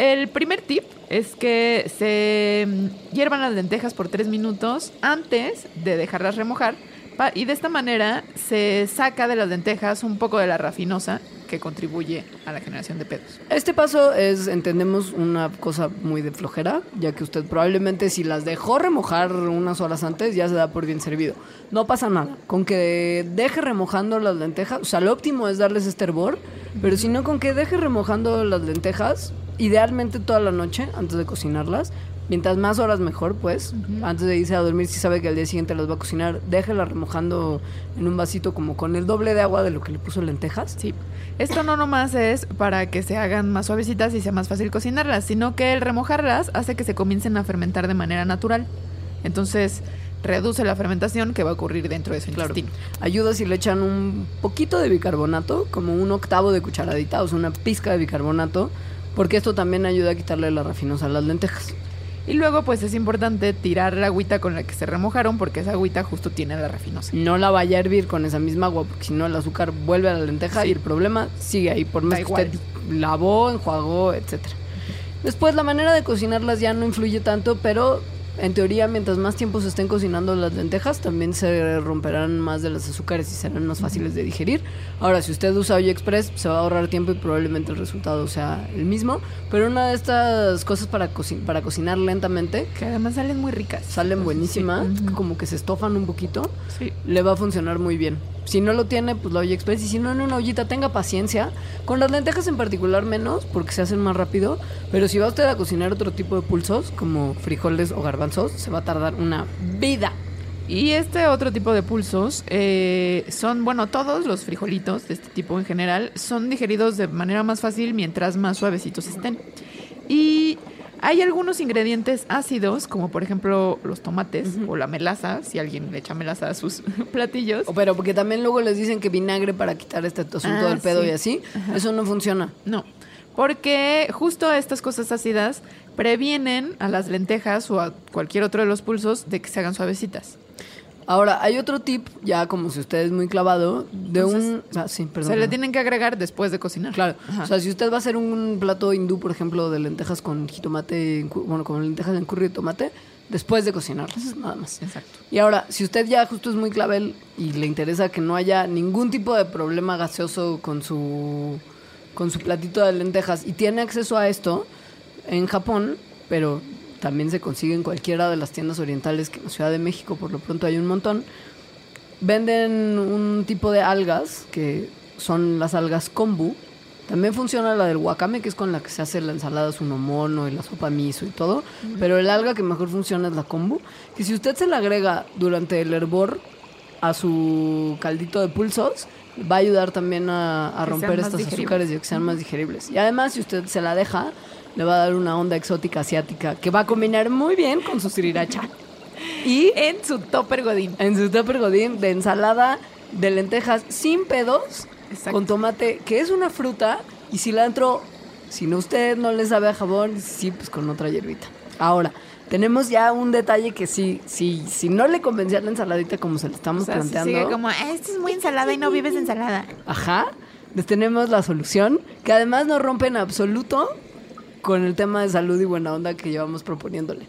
El primer tip es que se mm, hiervan las lentejas por tres minutos antes de dejarlas remojar. Y de esta manera se saca de las lentejas un poco de la rafinosa que contribuye a la generación de pedos. Este paso es, entendemos, una cosa muy de flojera, ya que usted probablemente si las dejó remojar unas horas antes ya se da por bien servido. No pasa nada, con que deje remojando las lentejas, o sea, lo óptimo es darles este hervor, pero si no, con que deje remojando las lentejas, idealmente toda la noche antes de cocinarlas, Mientras más horas mejor, pues. Antes de irse a dormir, si sabe que al día siguiente las va a cocinar, déjela remojando en un vasito como con el doble de agua de lo que le puso lentejas. Sí. Esto no nomás es para que se hagan más suavecitas y sea más fácil cocinarlas, sino que el remojarlas hace que se comiencen a fermentar de manera natural. Entonces, reduce la fermentación que va a ocurrir dentro de su Claro. intestino. Ayuda si le echan un poquito de bicarbonato, como un octavo de cucharadita, o sea, una pizca de bicarbonato, porque esto también ayuda a quitarle la refinosa a las lentejas. Y luego, pues es importante tirar la agüita con la que se remojaron, porque esa agüita justo tiene la refinosa. No la vaya a hervir con esa misma agua, porque si no el azúcar vuelve a la lenteja Sí. y el problema sigue ahí, por más Da que igual. usted lavó, enjuagó, etcétera. Después la manera de cocinarlas ya no influye tanto, pero en teoría mientras más tiempo se estén cocinando las lentejas, también se romperán más de los azúcares y serán más fáciles de digerir. Ahora, si usted usa Olla Express, se va a ahorrar tiempo y probablemente el resultado sea el mismo, pero una de estas cosas para, cocin- para cocinar lentamente Que además salen muy ricas. salen buenísimas, Sí. Como que se estofan un poquito Sí. le va a funcionar muy bien. Si no lo tiene, pues la olla express. Y si no, en una ollita, tenga paciencia. Con las lentejas en particular menos, porque se hacen más rápido. Pero si va usted a cocinar otro tipo de pulsos, como frijoles o garbanzos, se va a tardar una vida. Y este otro tipo de pulsos eh, son, bueno, todos los frijolitos de este tipo en general son digeridos de manera más fácil mientras más suavecitos estén. Y hay algunos ingredientes ácidos, como por ejemplo los tomates o la melaza, si alguien le echa melaza a sus platillos. O Pero porque también luego les dicen que vinagre para quitar este asunto Ah, del pedo sí. y así. Eso no funciona. No, porque justo estas cosas ácidas previenen a las lentejas o a cualquier otro de los pulsos de que se hagan suavecitas. Ahora, hay otro tip, ya como si usted es muy clavado, de un... Ah, sí, perdón. se le tienen que agregar después de cocinar. Claro. Ajá. O sea, si usted va a hacer un plato hindú, por ejemplo, de lentejas con jitomate, bueno, con lentejas en curry tomate, después de cocinarlas, nada más. Exacto. Y ahora, si usted ya justo es muy clavel y le interesa que no haya ningún tipo de problema gaseoso con su con su platito de lentejas y tiene acceso a esto en Japón, pero también se consigue en cualquiera de las tiendas orientales que en la Ciudad de México por lo pronto hay un montón. Venden un tipo de algas que son las algas kombu. También funciona la del wakame, que es con la que se hace la ensalada sunomono y la sopa miso y todo. Pero el alga que mejor funciona es la kombu. Que si usted se la agrega durante el hervor a su caldito de pulsos, va a ayudar también a, romper estos digeribles. azúcares y que sean más digeribles. Y además, si usted se la deja, le va a dar una onda exótica asiática que va a combinar muy bien con su sriracha. Y En su topper godín. en su tupper godín de ensalada de lentejas sin pedos Exacto. con tomate, que es una fruta, y cilantro, si no usted no le sabe a jabón, sí, pues con otra hierbita. Ahora, tenemos ya un detalle que sí, sí, si no le convencía la ensaladita como se le estamos O sea, si planteando, sigue como, "Ah, esto es muy ensalada y no vives ensalada. ajá, les tenemos la solución, que además no rompe en absoluto con el tema de salud y buena onda que llevamos proponiéndole.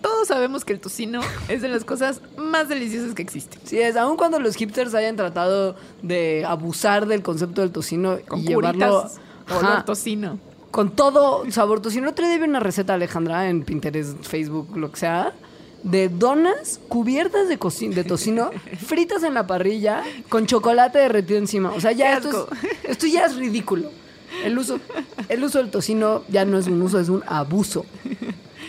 Todos sabemos que el tocino es de las cosas más deliciosas que existen. Sí, es, aun cuando los hipsters hayan tratado de abusar del concepto del tocino Con y llevarlo curitas, olor tocino. con todo sabor tocino. Otro día vi una receta, Alejandra, en Pinterest, Facebook, lo que sea, de donas cubiertas de, de tocino, fritas en la parrilla, con chocolate derretido encima. O sea, ya esto, es, esto ya es ridículo. El uso, el uso del tocino ya no es un uso, es un abuso.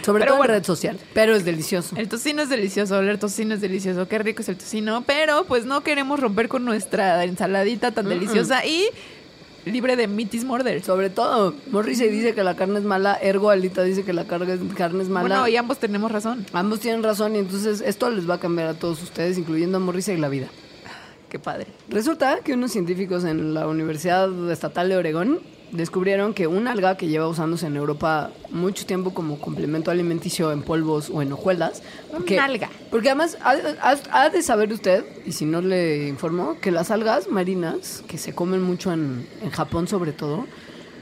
Sobre Pero todo bueno. en red social, pero es delicioso. El tocino es delicioso, oler tocino es delicioso, qué rico es el tocino, pero pues no queremos romper con nuestra ensaladita tan deliciosa y libre de mitis morders. Sobre todo, Morrissey dice que la carne es mala, ergo Alita dice que la carne, carne es mala. Bueno, y ambos tenemos razón. Ambos tienen razón y entonces esto les va a cambiar a todos ustedes, incluyendo a Morrissey la vida. Qué padre. Resulta que unos científicos en la Universidad Estatal de Oregón descubrieron que un alga que lleva usándose en Europa mucho tiempo como complemento alimenticio en polvos o en hojuelas. Un porque- alga. Porque además ha, ha- ha de saber usted, y si no le informó, que las algas marinas, que se comen mucho en, en Japón sobre todo,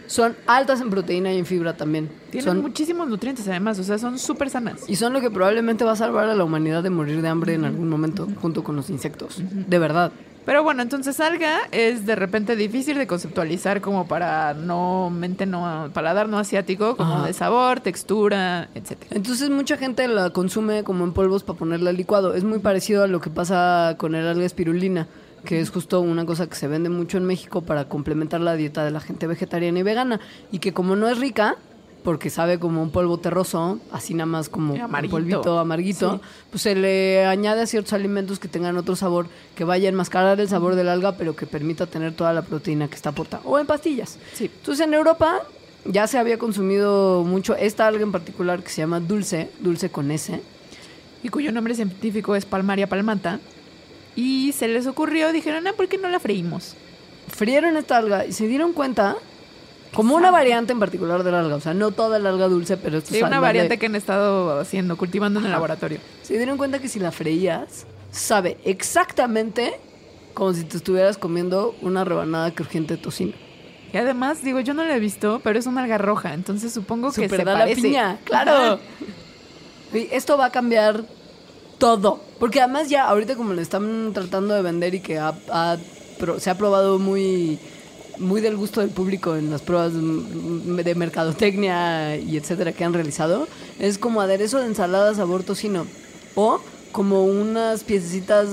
son altas en proteína y en fibra también. Tienen Son- muchísimos nutrientes además, o sea, son súper sanas. y son lo que probablemente va a salvar a la humanidad de morir de hambre en algún momento, junto con los insectos. De verdad. Pero bueno, entonces alga es de repente difícil de conceptualizar como para no mente no paladar no asiático, como Ajá. de sabor, textura, etcétera. Entonces mucha gente la consume como en polvos para ponerla al licuado. Es muy parecido a lo que pasa con el alga espirulina, que es justo una cosa que se vende mucho en México para complementar la dieta de la gente vegetariana y vegana. Y que como no es rica, porque sabe como un polvo terroso, así nada más como un polvito amarguito, Sí. pues se le añade a ciertos alimentos que tengan otro sabor, que vaya a enmascarar el sabor del alga, pero que permita tener toda la proteína que está aportada. O en pastillas. Sí. Entonces en Europa ya se había consumido mucho esta alga en particular que se llama dulce, dulce con S. y cuyo nombre científico es Palmaria palmata. Y se les ocurrió, dijeron, ah, ¿por qué no la freímos? Frieron esta alga y se dieron cuenta, como una variante en particular del alga, o sea, no toda el alga dulce, pero esto Sí, es una de- variante que han estado haciendo, cultivando en el Ajá. laboratorio. Se dieron cuenta que si la freías, sabe exactamente como si te estuvieras comiendo una rebanada crujiente de tocino. Y además, digo, yo no la he visto, pero es una alga roja, entonces supongo que se da la piña, claro. Y esto va a cambiar todo. Porque además ya ahorita como lo están tratando de vender y que ha- se ha probado muy, muy del gusto del público en las pruebas de mercadotecnia y etcétera que han realizado, es como aderezo de ensalada sabor tocino. O como unas piececitas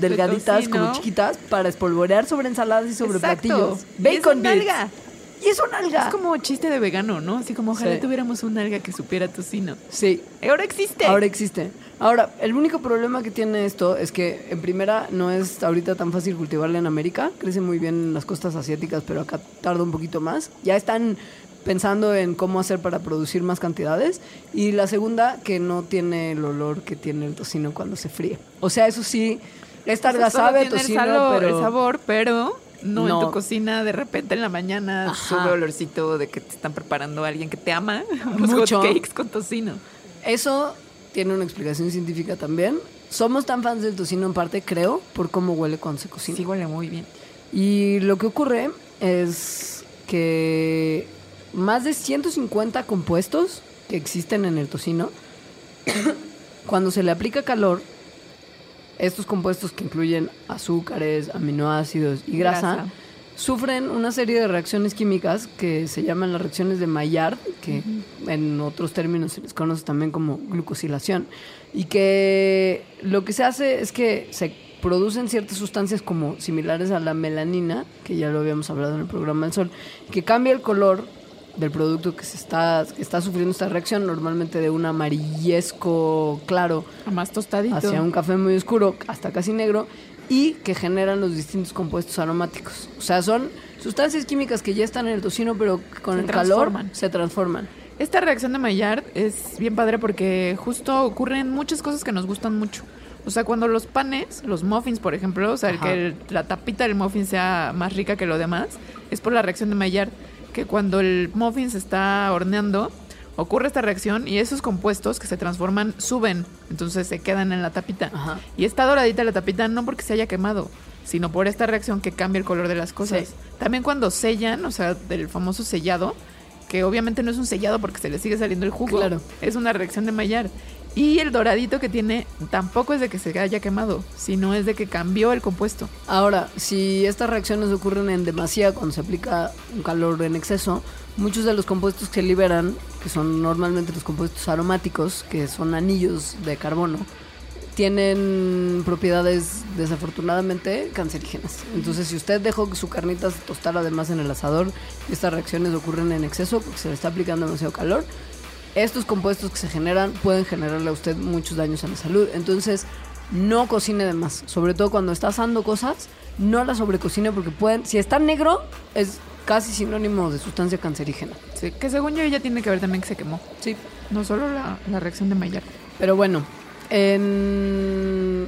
delgaditas, como chiquitas, para espolvorear sobre ensaladas y sobre Exacto. platillos. Bacon bits. Y es una alga. Es como chiste de vegano, ¿no? Así como ojalá Sí. tuviéramos un alga que supiera tocino. Sí, Ahora existe. Ahora existe. Ahora, el único problema que tiene esto es que, en primera, no es ahorita tan fácil cultivarla en América. Crece muy bien en las costas asiáticas, pero acá tarda un poquito más. Ya están pensando en cómo hacer para producir más cantidades. Y la segunda, que no tiene el olor que tiene el tocino cuando se fríe. O sea, eso sí, esta alga sabe tiene el tocino, salo- pero... el sabor, pero no, No. en tu cocina de repente en la mañana Ajá. sube olorcito de que te están preparando a alguien que te ama unos Mucho. hot cakes con tocino. Eso tiene una explicación científica también. Somos tan fans del tocino en parte, creo, por cómo huele cuando se cocina. Sí, huele muy bien. Y lo que ocurre es que más de 150 compuestos que existen en el tocino, cuando se le aplica calor, estos compuestos que incluyen azúcares, aminoácidos y grasa, Grasa. sufren una serie de reacciones químicas que se llaman las reacciones de Maillard, que en otros términos se les conoce también como glucosilación, y que lo que se hace es que se producen ciertas sustancias como similares a la melanina, que ya lo habíamos hablado en el programa del sol, que cambia el color del producto que se está, que está sufriendo esta reacción, normalmente de un amarillesco claro Más tostadito. hacia un café muy oscuro hasta casi negro y que generan los distintos compuestos aromáticos. O sea, son sustancias químicas que ya están en el tocino, pero con Se el calor se transforman. Esta reacción de Maillard es bien padre porque justo ocurren muchas cosas que nos gustan mucho. O sea, cuando los panes, los muffins, por ejemplo, o sea, el que el- la tapita del muffin sea más rica que lo demás, es por la reacción de Maillard. Que cuando el muffin se está horneando, ocurre esta reacción y esos compuestos que se transforman suben, entonces se quedan en la tapita. Ajá. Y está doradita la tapita no porque se haya quemado, sino por esta reacción que cambia el color de las cosas. Sí. También cuando sellan, o sea, del famoso sellado, que obviamente no es un sellado porque se le sigue saliendo el jugo. Claro. Es una reacción de Maillard. Y el doradito que tiene tampoco es de que se haya quemado, sino es de que cambió el compuesto. Ahora, si estas reacciones ocurren en demasía cuando se aplica un calor en exceso, muchos de los compuestos que liberan, que son normalmente los compuestos aromáticos, que son anillos de carbono, tienen propiedades desafortunadamente cancerígenas. Entonces, si usted dejó que su carnita se tostara además en el asador, estas reacciones ocurren en exceso porque se le está aplicando demasiado calor, estos compuestos que se generan pueden generarle a usted muchos daños a la salud. Entonces, no cocine de más. Sobre todo cuando está asando cosas, no la sobrecocine porque pueden. Si está negro, es casi sinónimo de sustancia cancerígena. Sí, que según yo ella tiene que ver también que se quemó. Sí. No solo la, la reacción de Maillard. Pero bueno, en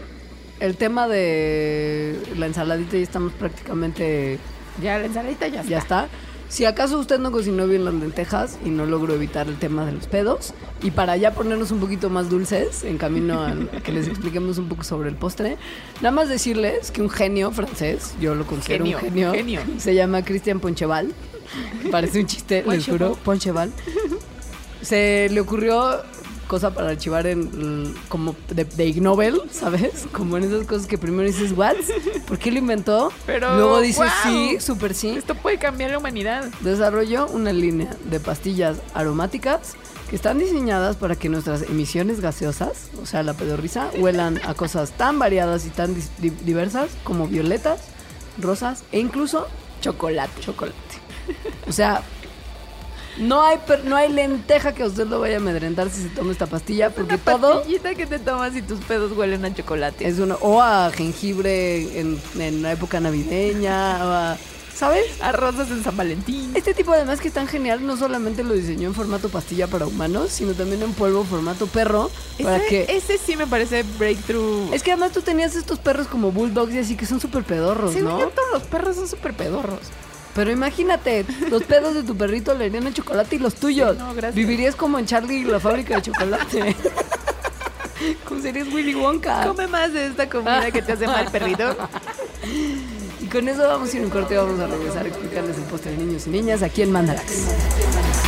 el tema de la ensaladita ya estamos prácticamente. Ya la ensaladita ya, Ya está. Si acaso usted no cocinó bien las lentejas y no logró evitar el tema de los pedos, y para ya ponernos un poquito más dulces, en camino a, a que les expliquemos un poco sobre el postre, nada más decirles que un genio francés, yo lo considero Genio, un genio, genio. se llama Christian Poncheval, parece un chiste, les juro, Poncheval, se le ocurrió cosa para archivar en como de, de Ig Nobel, ¿sabes? Como en esas cosas que primero dices, ¿what? ¿Por qué lo inventó? Pero, Luego dices, ¡guau! sí, súper sí Esto puede cambiar la humanidad. desarrolló una línea de pastillas aromáticas que están diseñadas para que nuestras emisiones gaseosas, o sea, la pedorrisa, huelan a cosas tan variadas y tan di- diversas como violetas, rosas e incluso chocolate. Chocolate. O sea, No hay, per- no hay lenteja que a usted lo vaya a amedrentar si se toma esta pastilla, porque Una todo pastillita que te tomas y tus pedos huelen a chocolate. es una. O a jengibre en, en la época navideña, o a. ¿Sabes? A rosas en San Valentín. Este tipo además que es tan genial, no solamente lo diseñó en formato pastilla para humanos, sino también en polvo formato perro, para Ese, que... ese sí me parece breakthrough. Es que además tú tenías estos perros como bulldogs y así que son súper pedorros, Según ¿no? yo, todos los perros son súper pedorros. Pero imagínate, los pedos de tu perrito le harían a chocolate y los tuyos. Sí, no, gracias. Vivirías como en Charlie y la fábrica de chocolate. como serías Willy Wonka. Come más de esta comida que te hace mal, perrito. Y con eso vamos a ir un corte y vamos a regresar a explicarles el postre de niños y niñas aquí en Mandarax.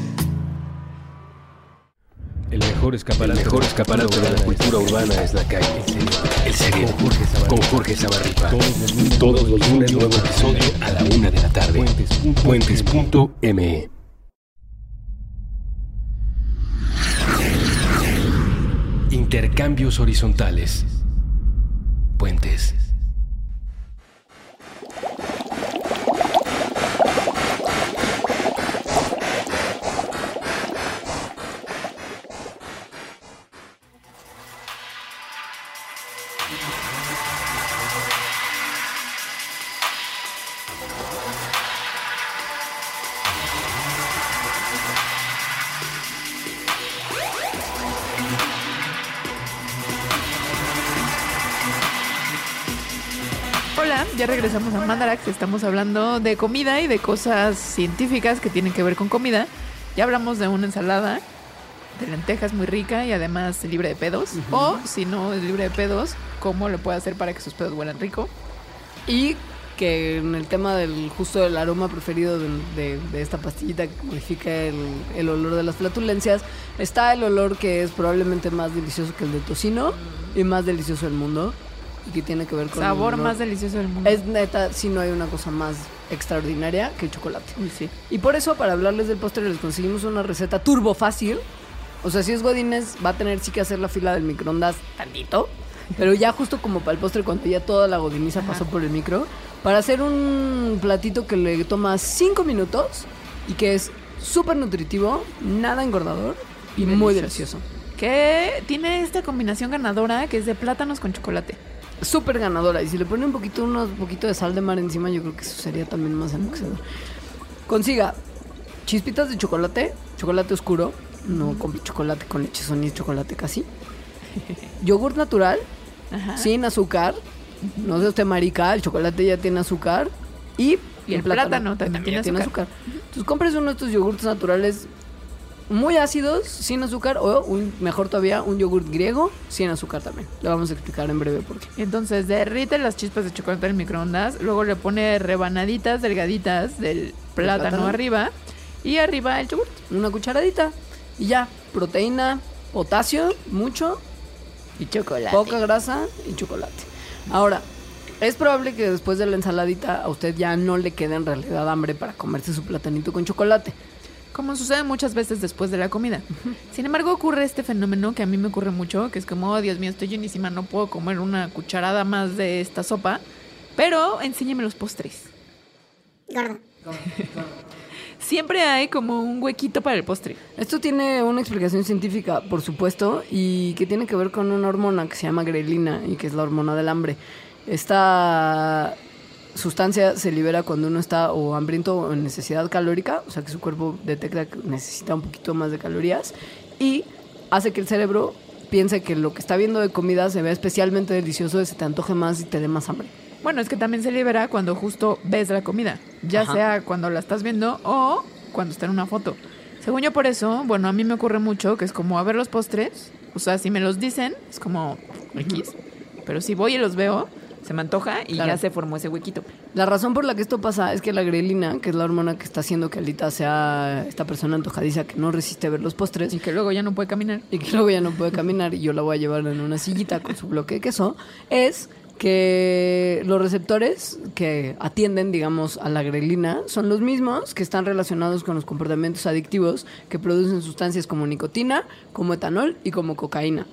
El mejor escaparate, el mejor escaparate de la cultura urbana es la calle. El cerebro. Con Jorge Zabarripa. Todos los lunes nuevo episodio a la una de la tarde. Puentes.me. Intercambios horizontales. Puentes. Regresamos a Mandarax. Estamos hablando de comida y de cosas científicas que tienen que ver con comida. Ya hablamos de una ensalada de lentejas muy rica y además libre de pedos. O si no es libre de pedos, ¿cómo lo puede hacer para que sus pedos huelan rico? Y que en el tema del justo del aroma preferido del- de, de esta pastillita que modifica el, el olor de las flatulencias, está el olor que es probablemente más delicioso que el de tocino y más delicioso del mundo. Y que tiene que ver con el Sabor más delicioso del mundo. Es neta, si no hay una cosa más extraordinaria que el chocolate. Sí. Y por eso, para hablarles del postre, les conseguimos una receta turbo fácil. O sea, si es Godínez, va a tener sí que hacer la fila del microondas tantito. Pero ya justo como para el postre, cuando ya toda la godiniza pasó por el micro, para hacer un platito que le toma 5 minutos y que es súper nutritivo, nada engordador y, Y muy delicioso. Que tiene esta combinación ganadora que es de plátanos con chocolate. Súper ganadora. Y si le pone un poquito, unos poquito de sal de mar encima, yo creo que eso sería también más enloquecedor. Consiga chispitas de chocolate, chocolate oscuro, no con chocolate con leche, son ni chocolate casi. Yogur natural, Ajá. sin azúcar. No sea usted marica, el chocolate ya tiene azúcar. Y, Y el plátano también tiene azúcar. Entonces compres uno de estos yogurts naturales muy ácidos, sin azúcar, o un, mejor todavía, un yogurt griego sin azúcar también. Le vamos a explicar en breve por qué. Entonces derrite las chispas de chocolate en el microondas, luego le pone rebanaditas delgaditas del plátano, plátano? arriba y arriba el yogurt. Una cucharadita y ya. Proteína, potasio, mucho, Y chocolate. poca grasa y chocolate. Ahora, es probable que después de la ensaladita a usted ya no le quede en realidad hambre para comerse su platanito con chocolate. Como sucede muchas veces después de la comida. Sin embargo, ocurre este fenómeno que a mí me ocurre mucho, que es como, oh Dios mío, estoy llenísima, no puedo comer una cucharada más de esta sopa, pero enséñame los postres. Gordo. Siempre hay como un huequito para el postre. Esto tiene una explicación científica, por supuesto, y que tiene que ver con una hormona que se llama grelina y que es la hormona del hambre. Esta sustancia se libera cuando uno está o hambriento o en necesidad calórica, o sea que su cuerpo detecta que necesita un poquito más de calorías y hace que el cerebro piense que lo que está viendo de comida se vea especialmente delicioso y se te antoje más y te dé más hambre. Bueno, es que también se libera cuando justo ves la comida, ya Ajá. sea cuando la estás viendo o cuando está en una foto. Según yo por eso, bueno, a mí me ocurre mucho que es como a ver los postres, o sea, si me los dicen, es como X, pero si voy y los veo, se me antoja y Claro. ya se formó ese huequito. La razón por la que esto pasa es que la grelina, que es la hormona que está haciendo que Alita sea esta persona antojadiza que no resiste ver los postres, Y que luego ya no puede caminar. y que luego ya no puede caminar y yo la voy a llevar en una sillita con su bloque de queso, es que los receptores que atienden, digamos, a la grelina son los mismos que están relacionados con los comportamientos adictivos que producen sustancias como nicotina, como etanol y como cocaína.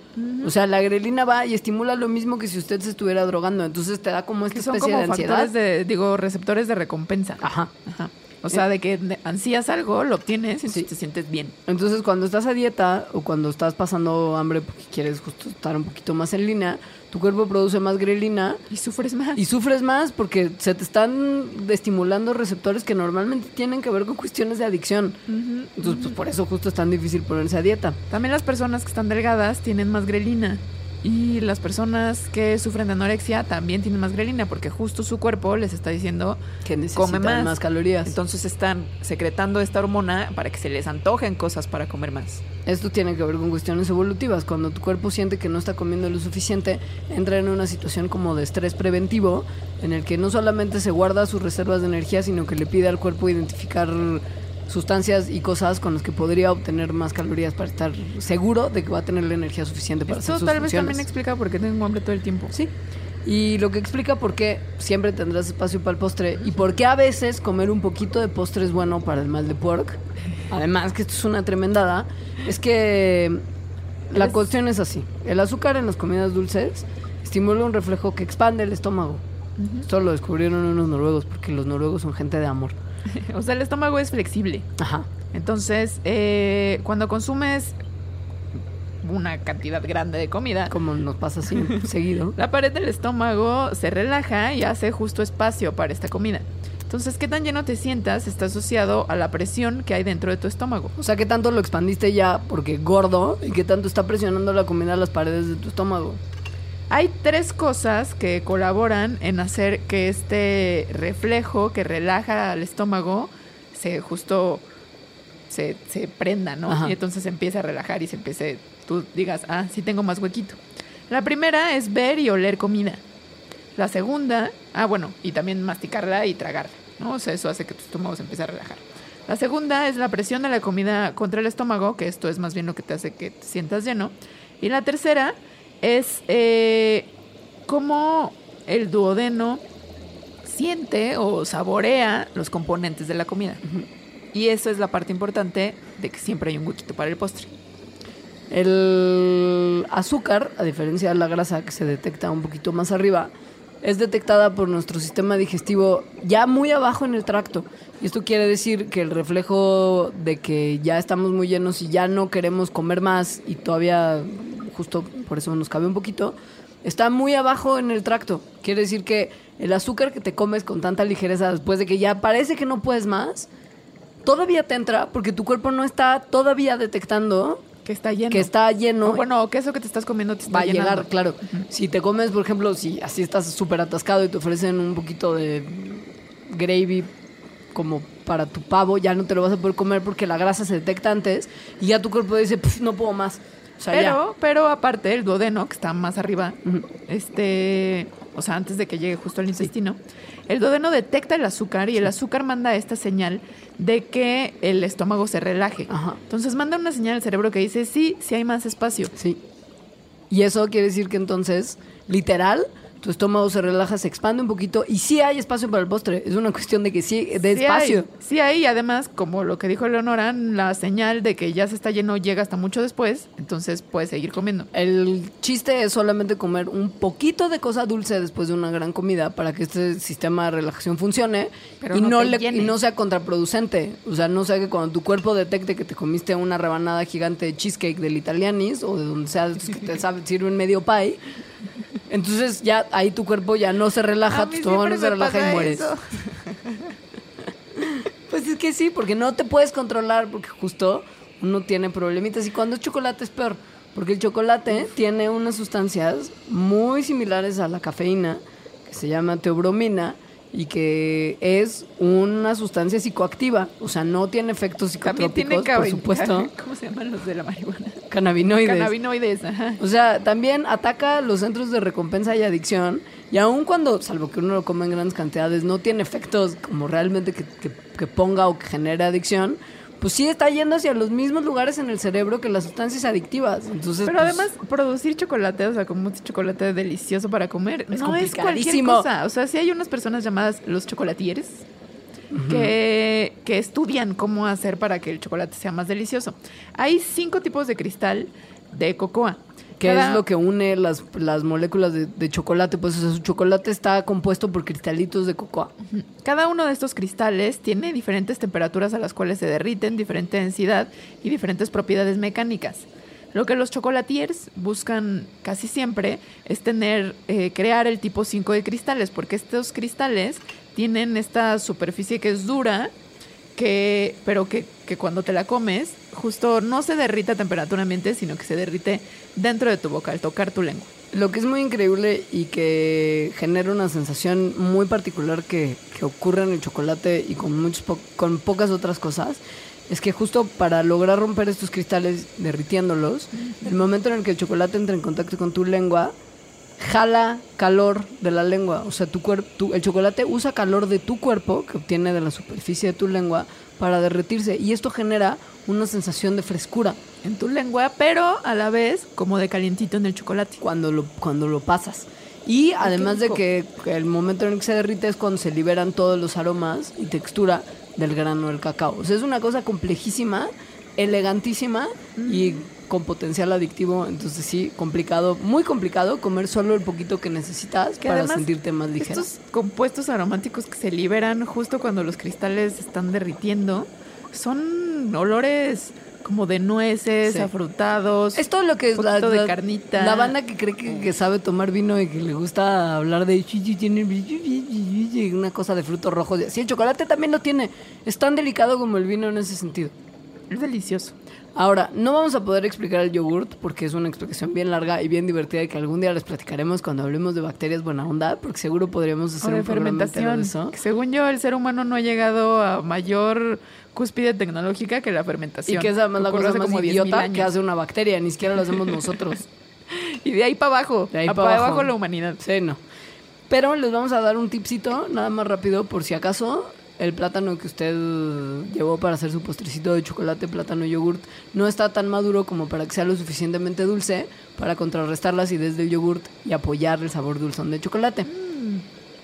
O sea, la grelina va y estimula lo mismo que si usted se estuviera drogando, entonces te da como esta Que son especie como de ansiedad. de, digo, receptores de recompensa. Ajá. Ajá. O sea, de que ansías algo, lo obtienes y Sí. te sientes bien. Entonces, cuando estás a dieta o cuando estás pasando hambre porque quieres justo estar un poquito más en línea, tu cuerpo produce más grelina Y sufres más. y sufres más porque se te están estimulando receptores que normalmente tienen que ver con cuestiones de adicción. Ujú. Entonces, pues por eso justo es tan difícil ponerse a dieta. También las personas que están delgadas tienen más grelina. Y las personas que sufren de anorexia también tienen más grelina porque justo su cuerpo les está diciendo Que come más. más calorías. Entonces están secretando esta hormona para que se les antojen cosas para comer más. Esto tiene que ver con cuestiones evolutivas. Cuando tu cuerpo siente que no está comiendo lo suficiente, entra en una situación como de estrés preventivo, en el que no solamente se guarda sus reservas de energía, sino que le pide al cuerpo identificar sustancias y cosas con las que podría obtener más calorías para estar seguro de que va a tener la energía suficiente para Esto hacer sus tal vez también explica por qué tengo hambre todo el tiempo. Sí. Y lo que explica por qué siempre tendrás espacio para el postre y por qué a veces comer un poquito de postre es bueno para el mal de pork. Además que esto es una tremendada, es que la cuestión es así. El azúcar en las comidas dulces estimula un reflejo que expande el estómago. Esto lo descubrieron unos noruegos porque los noruegos son gente de amor. O sea, el estómago es flexible. Ajá. Entonces, eh, cuando consumes una cantidad grande de comida, Como nos pasa así seguido. la pared del estómago se relaja y hace justo espacio para esta comida. Entonces, qué tan lleno te sientas está asociado a la presión que hay dentro de tu estómago. O sea, ¿qué tanto lo expandiste ya porque gordo y qué tanto está presionando la comida a las paredes de tu estómago? Hay tres cosas que colaboran en hacer que este reflejo que relaja al estómago se justo se, se prenda, ¿no? Ajá. Y entonces se empieza a relajar y se empiece, tú digas, ah, sí tengo más huequito. La primera es ver y oler comida. La segunda, ah, bueno, y también masticarla y tragarla, ¿no? O sea, eso hace que tu estómago se empiece a relajar. La segunda es la presión de la comida contra el estómago, que esto es más bien lo que te hace que te sientas lleno. Y la tercera es eh, cómo el duodeno siente o saborea los componentes de la comida. Y eso es la parte importante de que siempre hay un huequito para el postre. El azúcar, a diferencia de la grasa que se detecta un poquito más arriba, es detectada por nuestro sistema digestivo ya muy abajo en el tracto. Y esto quiere decir que el reflejo de que ya estamos muy llenos y ya no queremos comer más y todavía, justo por eso nos cabe un poquito, está muy abajo en el tracto. Quiere decir que el azúcar que te comes con tanta ligereza después de que ya parece que no puedes más, todavía te entra porque tu cuerpo no está todavía detectando Que está lleno. que está lleno O bueno, o que eso que te estás comiendo te está va a llegar, llenando. claro. Si te comes, por ejemplo, si así estás súper atascado y te ofrecen un poquito de gravy como para tu pavo, ya no te lo vas a poder comer porque la grasa se detecta antes y ya tu cuerpo dice, "Pf, no puedo más. O sea, ya. Pero, pero aparte, el duodeno, que está más arriba, este, o sea, antes de que llegue justo al intestino, el duodeno detecta el azúcar y el azúcar manda esta señal de que el estómago se relaje. Ajá. Entonces manda una señal al cerebro que dice, sí, sí hay más espacio. Sí. Y eso quiere decir que entonces, literal, tu estómago se relaja, se expande un poquito y sí hay espacio para el postre. Es una cuestión de que sí, de Sí espacio. hay, sí hay, y además, como lo que dijo Leonora, la señal de que ya se está lleno llega hasta mucho después, entonces puedes seguir comiendo. El chiste es solamente comer un poquito de cosa dulce después de una gran comida para que este sistema de relajación funcione Pero y, no no te le- llene. y no sea contraproducente. O sea, no sea que cuando tu cuerpo detecte que te comiste una rebanada gigante de cheesecake del Italianis o de donde sea que te sirven medio pie, entonces ya ahí tu cuerpo ya no se relaja, tu estómago no se relaja y mueres. eso. Pues es que sí, porque no te puedes controlar, porque justo uno tiene problemitas. Y cuando es chocolate es peor, porque el chocolate tiene unas sustancias muy similares a la cafeína, que se llama teobromina, y que es una sustancia psicoactiva. O sea, no tiene efectos También psicotrópicos, tiene por supuesto. ¿Cómo se llaman los de la marihuana? Cannabinoides. Cannabinoides, ajá. O sea, también ataca los centros de recompensa y adicción. Y aun cuando, salvo que uno lo come en grandes cantidades, no tiene efectos como realmente que, que- que ponga o que genere adicción, pues sí está yendo hacia los mismos lugares en el cerebro que las sustancias adictivas. Entonces, Pero pues, además, producir chocolate, o sea, como este chocolate delicioso para comer, Es no es cualquier cosa. O sea, sí hay unas personas llamadas los chocolatiers que, que estudian cómo hacer para que el chocolate sea más delicioso. Hay cinco tipos de cristal de cocoa. Que Cada- es lo que une las, las moléculas de, de chocolate. Pues o sea, su chocolate está compuesto por cristalitos de cocoa. Cada uno de estos cristales tiene diferentes temperaturas a las cuales se derriten, diferente densidad y diferentes propiedades mecánicas. Lo que los chocolatiers buscan casi siempre es tener, eh, crear el tipo 5 de cristales, porque estos cristales tienen esta superficie que es dura, que, pero que, que cuando te la comes, justo no se derrite a temperatura ambiente, sino que se derrite dentro de tu boca al tocar tu lengua. Lo que es muy increíble y que genera una sensación muy particular que, que ocurre en el chocolate y con, muchos po- con pocas otras cosas, es que justo para lograr romper estos cristales derritiéndolos, el momento en el que el chocolate entra en contacto con tu lengua, jala calor de la lengua. O sea, tu tu- el chocolate usa calor de tu cuerpo, que obtiene de la superficie de tu lengua, para derretirse. Y esto genera una sensación de frescura En tu lengua, pero a la vez como de calientito en el chocolate. cuando lo, cuando lo pasas. Y además de que que el momento en el que se derrite es cuando se liberan todos los aromas y textura del grano del cacao. O sea, es una cosa complejísima, elegantísima y con potencial adictivo. Entonces sí, complicado, muy complicado comer solo el poquito que necesitas Que para además, sentirte más ligera. Estos compuestos aromáticos que se liberan justo cuando los cristales están derritiendo son olores como de nueces, Sí. afrutados. Es todo lo que es la, de carnita. la banda que cree que, que sabe tomar vino y que le gusta hablar de una cosa de frutos rojos. Sí, el chocolate también lo tiene. Es tan delicado como el vino en ese sentido. Es delicioso. Ahora, no vamos a poder explicar el yogurt porque es una explicación bien larga y bien divertida y que algún día les platicaremos cuando hablemos de bacterias buena onda, porque seguro podríamos O hacer de un entero de fermentación. eso. que según yo, el ser humano no ha llegado a mayor cúspide tecnológica que la Y fermentación. que es además la cosa más como 10.000 idiota que hace una bacteria, ni siquiera lo hacemos nosotros. Y de ahí para abajo. De ahí para abajo. abajo la humanidad. Sí, no. Pero les vamos a dar un tipcito, nada más rápido, por si acaso el plátano que usted llevó para hacer su postrecito de chocolate, plátano y yogurt, no está tan maduro como para que sea lo suficientemente dulce para contrarrestar la acidez del yogurt y apoyar el sabor dulzón de chocolate.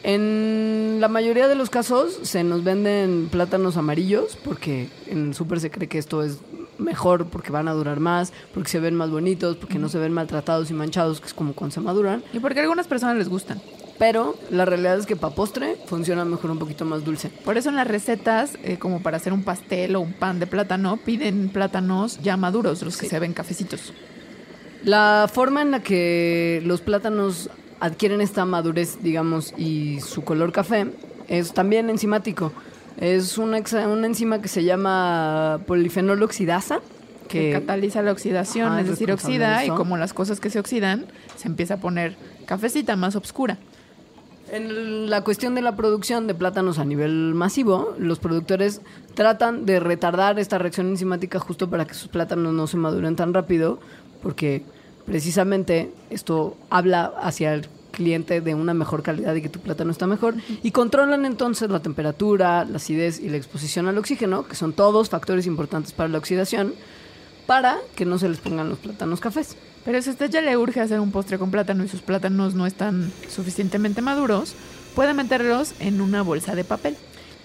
En la mayoría de los casos se nos venden plátanos amarillos porque en el súper se cree que esto es mejor porque van a durar más, porque se ven más bonitos, porque no se ven maltratados y manchados, que es como cuando se maduran. Y porque a algunas personas les gustan. Pero la realidad es que para postre funciona mejor un poquito más dulce. Por eso en las recetas, eh, como para hacer un pastel o un pan de plátano, piden plátanos ya maduros, los que se ven cafecitos. La forma en la que los plátanos adquieren esta madurez, digamos, y su color café es también enzimático. Es una, una enzima que se llama polifenol oxidasa. Que cataliza la oxidación, Ajá, es es decir, oxida, de y como las cosas que se oxidan, se empieza a poner cafecita más oscura. En la cuestión de la producción de plátanos a nivel masivo, los productores tratan de retardar esta reacción enzimática justo para que sus plátanos no se maduren tan rápido, porque precisamente esto habla hacia el cliente de una mejor calidad y que tu plátano está mejor. Y controlan entonces la temperatura, la acidez y la exposición al oxígeno, que son todos factores importantes para la oxidación, para que no se les pongan los plátanos cafés. Pero si a usted ya le urge hacer un postre con plátano y sus plátanos no están suficientemente maduros, puede meterlos en una bolsa de papel.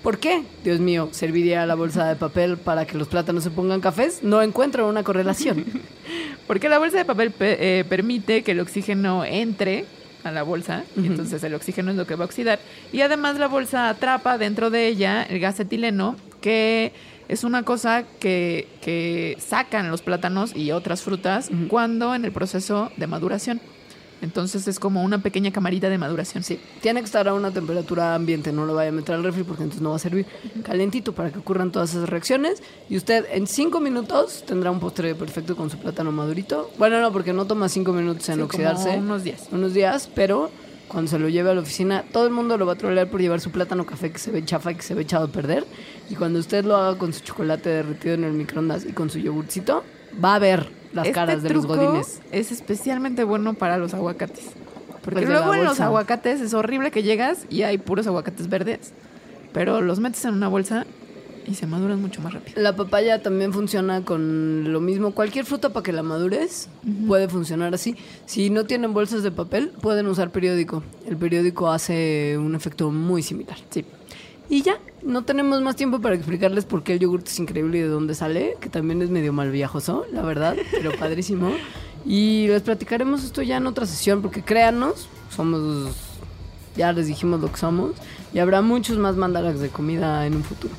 ¿Por qué? Dios mío, serviría la bolsa de papel para que los plátanos se pongan cafés. No encuentro una correlación. Porque la bolsa de papel pe- eh, permite que el oxígeno entre a la bolsa y entonces el oxígeno es lo que va a oxidar. Y además la bolsa atrapa dentro de ella el gas etileno, que es una cosa que, que sacan los plátanos y otras frutas cuando en el proceso de maduración. Entonces es como una pequeña camarita de maduración. Sí, tiene que estar a una temperatura ambiente, no lo vaya a meter al refri porque entonces no va a servir. Calentito para que ocurran todas esas reacciones. Y usted en cinco minutos tendrá un postre perfecto con su plátano madurito. Bueno, no, porque no toma cinco minutos en Sí, como oxidarse. unos días. Unos días, pero cuando se lo lleve a la oficina, todo el mundo lo va a trolear por llevar su plátano café que se ve chafa y que se ve echado a perder. Y cuando usted lo haga con su chocolate derretido en el microondas y con su yogurcito, va a ver las Este caras de los truco godines. Es especialmente bueno para los aguacates. Porque Pues luego en los aguacates es horrible que llegas y hay puros aguacates verdes. Pero los metes en una bolsa y se maduran mucho más rápido. La papaya también funciona con lo mismo. Cualquier fruta para que la madures puede funcionar así. Si no tienen bolsas de papel, pueden usar periódico. El periódico hace un efecto muy similar. Sí. Y ya, no tenemos más tiempo para explicarles por qué el yogurt es increíble y de dónde sale, que también es medio mal viajoso, la verdad, pero padrísimo. Y les platicaremos esto ya en otra sesión, porque créanos, somos, ya les dijimos lo que somos, y habrá muchos más mandalax de comida en un futuro.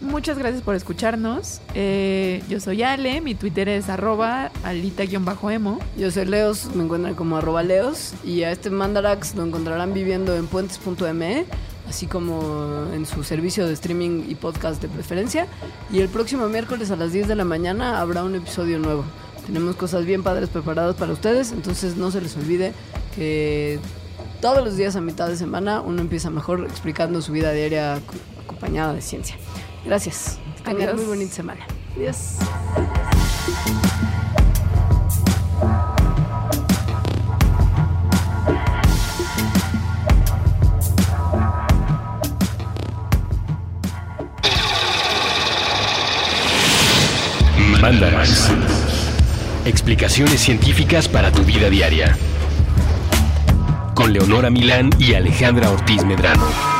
Muchas gracias por escucharnos. Eh, yo soy Ale, mi Twitter es arroba alita-emo. Yo soy Leos, me encuentran como arroba Leos y a este Mandarax lo encontrarán viviendo en puentes.me, así como en su servicio de streaming y podcast de preferencia. Y el próximo miércoles a las 10 de la mañana habrá un episodio nuevo. Tenemos cosas bien padres preparadas para ustedes, entonces no se les olvide que todos los días a mitad de semana uno empieza mejor explicando su vida diaria ac- acompañada de ciencia. Gracias. Tengan muy bonita semana. Adiós. Mandarax. Explicaciones científicas para tu vida diaria. Con Leonora Milán y Alejandra Ortiz Medrano.